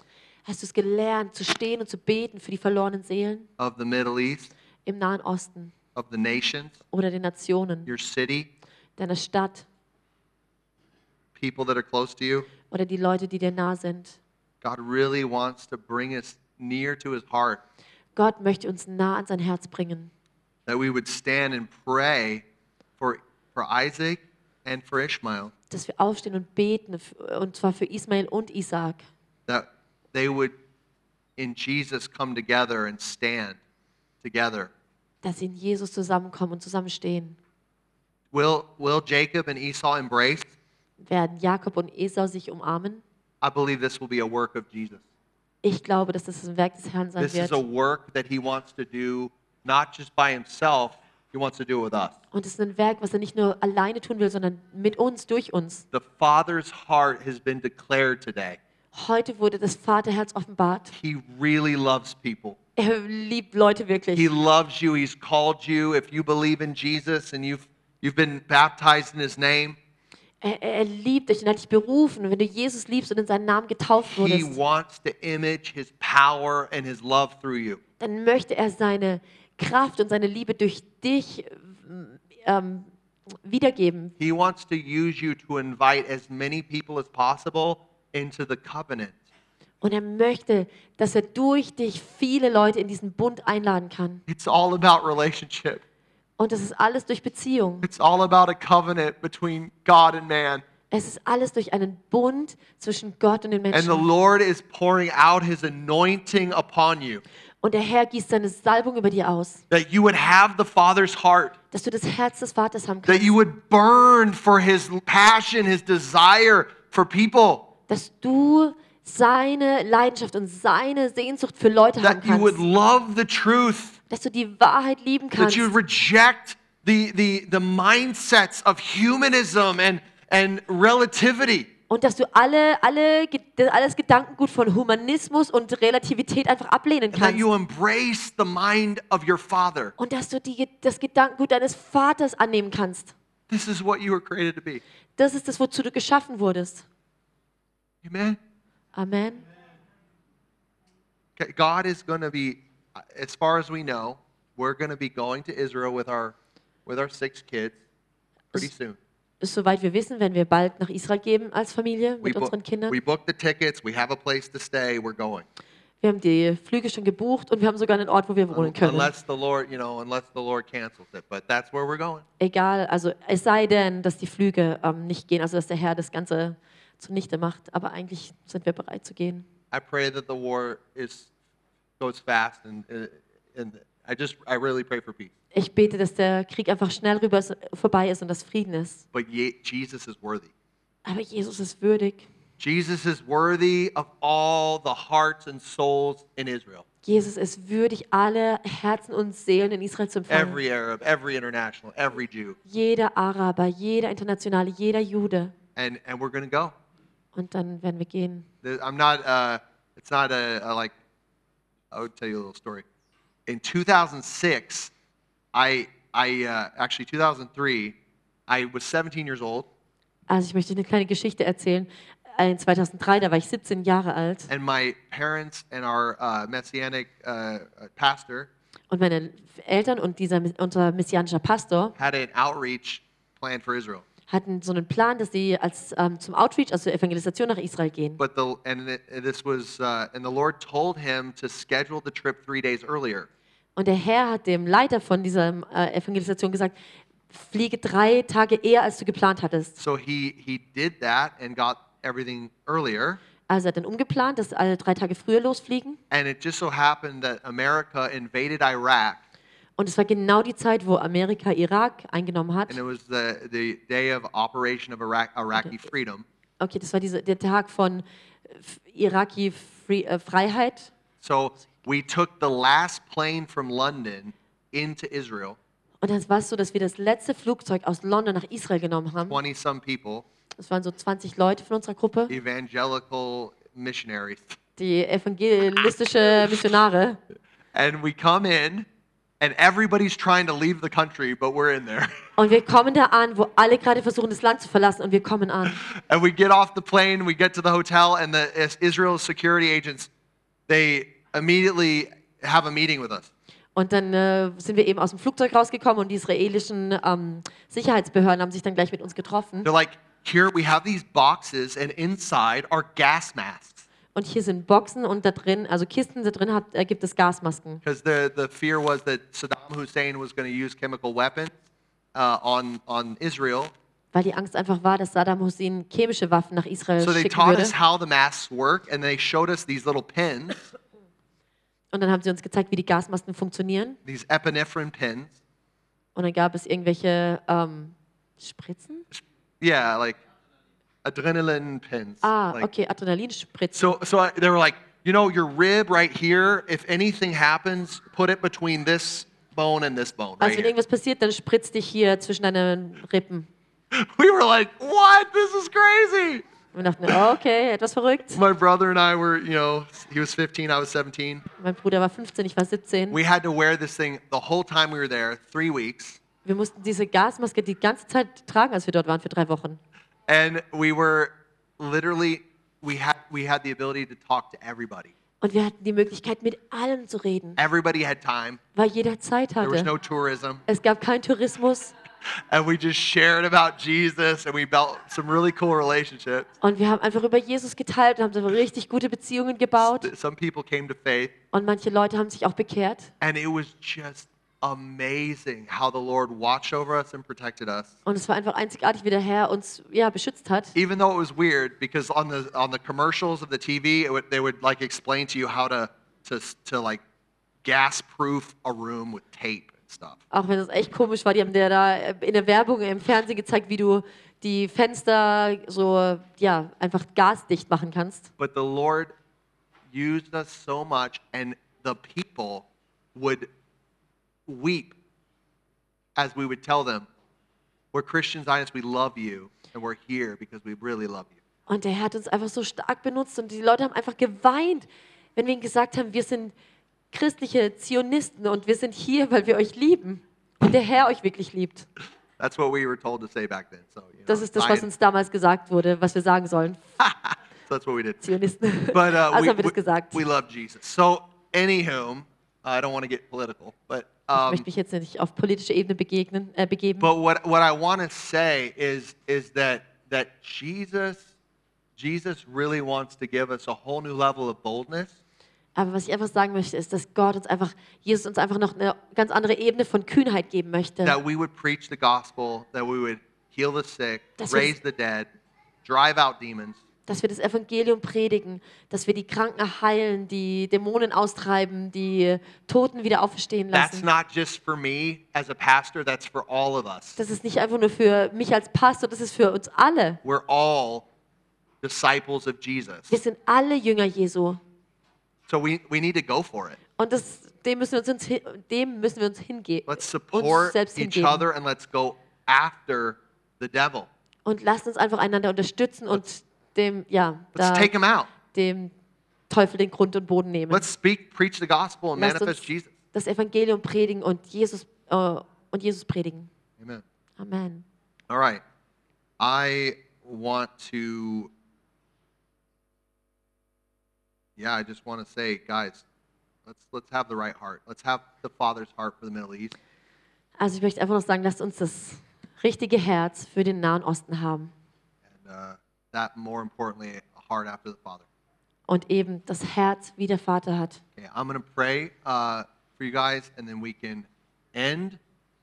Hast du es gelernt, zu stehen und zu beten für die verlorenen Seelen of the Middle East, im Nahen Osten of the nations, oder den Nationen, your city, deiner Stadt people that are close to you? oder die Leute, die dir nah sind? God really wants to bring us near to his heart, Gott möchte uns nah an sein Herz bringen, that we would stand and pray for, for Isaac and for Ishmael, dass wir aufstehen und beten, und zwar für Ismael und Isaac, that they would in Jesus come together and stand together. dass sie in Jesus zusammenkommen und zusammenstehen. Will, will Jacob and Esau embrace? Werden Jakob und Esau sich umarmen? I believe this will be a work of Jesus. Ich glaube, dass das ein Werk des Herrn sein This is a wird. work that he wants to do not just by himself, he wants to do it with us. Und es ist ein Werk, was er nicht nur alleine tun will, sondern mit uns, durch uns. The Father's heart has been declared today. Heute wurde das Vaterherz offenbart. He really loves people. Er liebt Leute He wirklich. loves you. He's called you. If you believe in Jesus and you've, you've been baptized in his name, Er, er liebt dich und hat dich berufen. Wenn du Jesus liebst und in seinen Namen getauft he wurdest, wants to image his power and his love through you. dann möchte er seine Kraft und seine Liebe durch dich ähm, wiedergeben. He wants to use you to invite as many people as possible into the covenant. Und er möchte, dass er durch dich viele Leute in diesen Bund einladen kann. It's all about relationship. Und das ist alles durch Beziehung. It's all about a covenant between God and man. Es ist alles durch einen Bund zwischen Gott und den And the Menschen. Lord is pouring out his anointing upon you, Und der Herr gießt seine Salbung über dir aus, that you would have the Father's heart, dass du das Herz des Vaters haben that kannst. you would burn for his passion, his desire for people, Dass du seine Leidenschaft und seine Sehnsucht für Leute haben that you would kannst. love the truth, Dass du die Wahrheit lieben that kannst. you would reject the, the, the mindsets of humanism and, and relativity. Und dass du alle, alle, alles Gedankengut von Humanismus und Relativität einfach ablehnen and that kannst. you embrace the mind of your Father. Und dass du die, das Gedankengut deines Vaters annehmen kannst. This is what you were created to be. Das ist das, wozu du geschaffen wurdest. Amen. Amen. God is going to be, as far as we know, we're going to be going to Israel with our, with our six kids pretty soon. Soweit wir wissen, werden wir bald nach Israel gehen als Familie We, mit book- unseren Kindern. we booked the tickets. We have a place to stay. We're going. Wir haben die Flüge schon gebucht und wir haben sogar einen Ort, wo wir wohnen können. Unless the Lord, you know, unless the Lord cancels it. But that's where we're going. Egal, also es sei denn, dass die Flüge ähm, nicht gehen, also dass der Herr das Ganze zunichte macht. Aber eigentlich sind wir bereit zu gehen. I pray that the war is goes fast and uh, and I just I really pray for peace. Ich bete, dass der Krieg einfach schnell rüber ist, vorbei ist und dass Frieden ist. But ye, Jesus is worthy. Aber Jesus ist würdig. Jesus is worthy of all the hearts and souls in Israel. Jesus ist würdig, alle Herzen und Seelen in Israel zu empfangen. Every Arab, every international, every Jew. Jeder Araber, jeder Internationale, jeder Jude. And and we're going to go. Und dann werden wir gehen. There- I'm not. Uh, it's not a, a like. I would tell you a little story. In 2006, I I uh, actually 2003, I was 17 years old, Also ich möchte eine kleine Geschichte erzählen. In 2003, da war ich 17 Jahre alt and my parents and our uh, messianic uh, uh, pastor und meine Eltern und dieser, unser messianischer Pastor had an outreach plan for Israel. Hatten so einen Plan, dass sie als, ähm, zum Outreach, also zur Evangelisation nach Israel gehen. But the and it, this was uh, and the Lord told him to schedule the trip three days earlier. Und der Herr hat dem Leiter von dieser äh, Evangelisation gesagt, fliege drei Tage eher, als du geplant hattest. So he he did that and got everything earlier. Also er hat dann umgeplant, dass alle drei Tage früher losfliegen. And it just so happened that America invaded Iraq, Und es war genau die Zeit, wo Amerika Irak eingenommen hat. and it was the, the day of Operation of Iraq, Iraqi Freedom. Okay, das war diese, der Tag von äh, Iraki Free, äh, Freiheit. So we took the last plane from London into Israel, Und dann war es so, dass wir das letzte Flugzeug aus London nach Israel genommen haben. 20 some people, Das waren so 20 Leute von unserer Gruppe, evangelical missionaries. die evangelistische Missionare. And we come in, and everybody's trying to leave the country, but we're in there. Und wir kommen da an, wo alle gerade versuchen, das Land zu verlassen. Und wir kommen an. and we get off the plane, we get to the hotel, and the Is- Israel security agents they immediately have a meeting with us. Und dann äh, sind wir eben aus dem Flugzeug rausgekommen und die israelischen ähm, Sicherheitsbehörden haben sich dann gleich mit uns getroffen. They're like, here we have these boxes, and inside are gas masks. Und hier sind Boxen und da drin, also Kisten, da drin hat, äh, gibt es Gasmasken. Because the, the fear was that Saddam Hussein was going to use chemical weapons uh, on, on Israel. Weil die Angst einfach war, dass Saddam Hussein chemische Waffen nach Israel So they schicken taught würde. us how the masks work, and they showed us these little pins, Und dann haben sie uns gezeigt, wie die Gasmasken funktionieren. these epinephrine pins. Und dann gab es irgendwelche ähm, Spritzen? Yeah, like adrenaline pins. Ah, like, okay, Adrenalinspritzen. So, so I, they were like, you know, your rib right here. If anything happens, put it between this bone and this bone. Also Right wenn here. irgendwas passiert, dann spritzt dich hier zwischen deinen Rippen. We were like, what? This is crazy. Wir dachten, oh, okay, etwas verrückt. My brother and I were, you know, he was 15, I was 17. Mein Bruder war 15, ich war 17. We had to wear this thing the whole time we were there, three weeks. Wir mussten diese Gasmaske die ganze Zeit tragen, als wir dort waren für drei Wochen. And we were literally, we had, we had the ability to talk to everybody. Und wir hatten die Möglichkeit, mit allen zu reden, Everybody had time. weil jeder Zeit There was hatte. no tourism. Es gab keinen Tourismus And we just shared about Jesus and we built some really cool relationships. und wir haben einfach über Jesus geteilt und haben so richtig gute Beziehungen gebaut. Some people came to faith. Und manche Leute haben sich auch bekehrt. And it was just amazing how the Lord watched over us and protected us. Und es war einfach einzigartig, wie der Herr uns ja, beschützt hat. Even though it was weird, because on the on the commercials of the TV, would, they would like explain to you how to to to like gas-proof a room with tape and stuff. Auch wenn es echt komisch war, die haben dir da in der Werbung im Fernsehen gezeigt, wie du die Fenster so, ja, einfach gasdicht machen kannst. But the Lord used us so much, and the people would weep as we would tell them, "We're Christian Zionists. We love you, and we're here because we really love you." Und der Herr hat uns einfach so stark benutzt und die Leute haben einfach geweint, wenn wir ihnen gesagt haben, wir sind christliche Zionisten und wir sind hier, weil wir euch lieben und der Herr euch wirklich liebt. That's what we were told to say back then. So you know, Das ist das, was uns damals gesagt wurde, was wir sagen sollen. so that's what we did. Zionisten. But uh, also we, haben wir das we- gesagt. we love Jesus. So, anywho, I don't want to get political, but Ich möchte mich jetzt nicht auf politische Ebene begegnen, äh, begeben. but what what I want to say is is that that Jesus Jesus really wants to give us a whole new level of boldness. Aber was ich einfach sagen möchte, ist, dass Gott uns einfach, Jesus uns einfach noch eine ganz andere Ebene von Kühnheit geben möchte. That we would preach the gospel, that we would heal the sick, Dass raise the dead, drive out demons, Dass wir das Evangelium predigen, dass wir die Kranken heilen, die Dämonen austreiben, die Toten wieder auferstehen That's lassen. not just for me as a pastor, that's for all of us. Das ist nicht einfach nur für mich als Pastor, das ist für uns alle. We're all disciples of Jesus. Wir sind alle Jünger Jesu. So we, we need to go for it. Und das, dem, müssen wir uns, uns dem müssen wir uns hingeben. Let's Uns support selbst each hingeben. other and let's go after the devil. Und lasst uns einfach einander unterstützen und dem, ja, Let's da, take him out. dem Teufel den Grund und Boden nehmen. Let's speak, preach the gospel, and Lasst manifest uns Jesus. das Evangelium predigen und Jesus, äh, und Jesus predigen. Amen. Amen. All right. I want to, yeah, I just want to say, guys, let's let's have the right heart. Let's have the Father's heart for the Middle East. Also ich möchte einfach noch sagen, lasst uns das richtige Herz für den Nahen Osten haben and uh, that more importantly, a heart after the Father. und eben das Herz, wie der Vater hat. Okay, I'm going to pray uh, for you guys, and then we can end,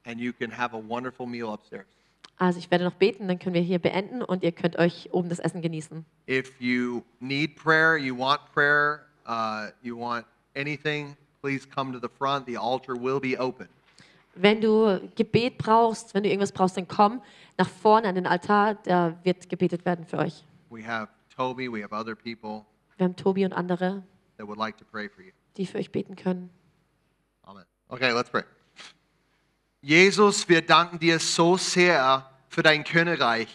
and you can have a wonderful meal upstairs. Also ich werde noch beten, dann können wir hier beenden und ihr könnt euch oben das Essen genießen. If you need prayer, you want prayer, uh, you want anything, please come to the front. The altar will be open. Wenn du Gebet brauchst, wenn du irgendwas brauchst, dann komm nach vorne an den Altar, da wird gebetet werden für euch. We have Toby, we have other people Wir haben Tobi und andere, that would like to pray for you. die für euch beten können. Amen. Okay, let's pray. Jesus, wir danken dir so sehr für dein Königreich.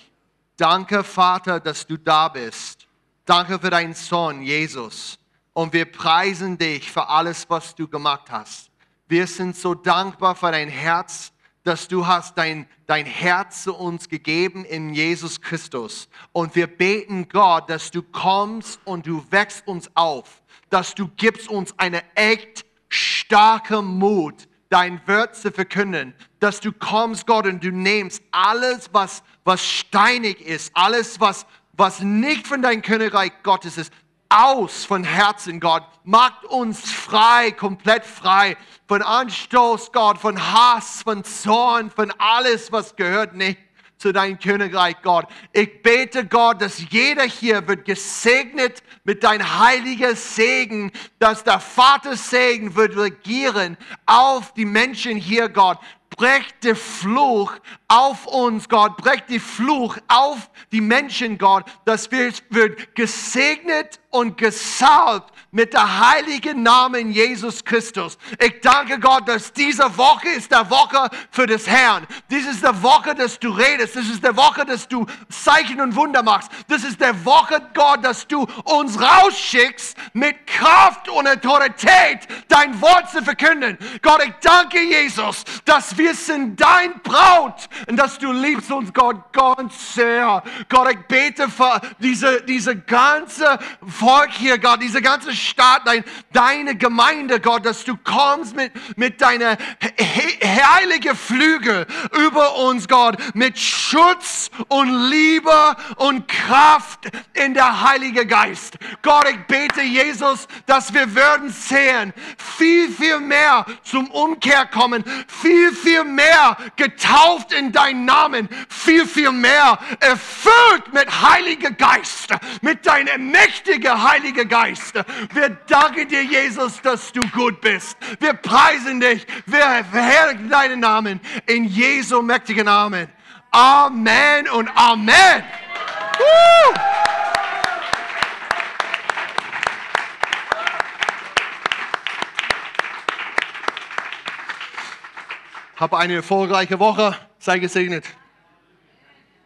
Danke, Vater, dass du da bist. Danke für deinen Sohn, Jesus. Und wir preisen dich für alles, was du gemacht hast. Wir sind so dankbar für dein Herz, dass du hast dein, dein Herz zu uns gegeben in Jesus Christus. Und wir beten Gott, dass du kommst und du wächst uns auf dass du gibst uns eine echt starke Mut, dein Wort zu verkünden, dass du kommst, Gott, und du nimmst alles, was, was steinig ist, alles, was, was nicht von deinem Königreich Gottes ist, aus von Herzen, Gott. Macht uns frei, komplett frei von Anstoß, Gott, von Hass, von Zorn, von alles, was gehört nicht zu deinem Königreich, Gott. Ich bete, Gott, dass jeder hier wird gesegnet mit dein heiliger Segen, dass der Vater Segen wird regieren auf die Menschen hier, Gott. Brecht der Fluch auf uns, Gott. Brecht die Fluch auf die Menschen, Gott. Das wird, wird gesegnet und gesalbt mit der heiligen Namen Jesus Christus. Ich danke Gott, dass diese Woche ist der Woche für das Herrn. Dies ist der Woche, dass du redest. Das ist der Woche, dass du Zeichen und Wunder machst. Das ist der Woche, Gott, dass du uns rausschickst mit Kraft und Autorität dein Wort zu verkünden. Gott, ich danke Jesus, dass wir sind dein Braut und dass du liebst uns, Gott, ganz sehr. Gott, ich bete für diese, diese ganze Volk hier, Gott, diese ganze Stadt, dein, deine Gemeinde, Gott, dass du kommst mit, mit deiner he heilige Flügel über uns, Gott, mit Schutz und Liebe und Kraft in der Heilige Geist. Gott, ich bete, Jesus, dass wir würden sehen, viel, viel mehr zum Umkehr kommen, viel, viel mehr getauft in deinen Namen, viel, viel mehr erfüllt mit Heiliger Geist, mit deinem mächtigen Heiligen Geist. Wir danken dir, Jesus, dass du gut bist. Wir preisen dich. Wir verherrlichen deinen Namen in Jesu mächtigen Namen. Amen und Amen. Woo! Hab eine erfolgreiche Woche. Sei gesegnet.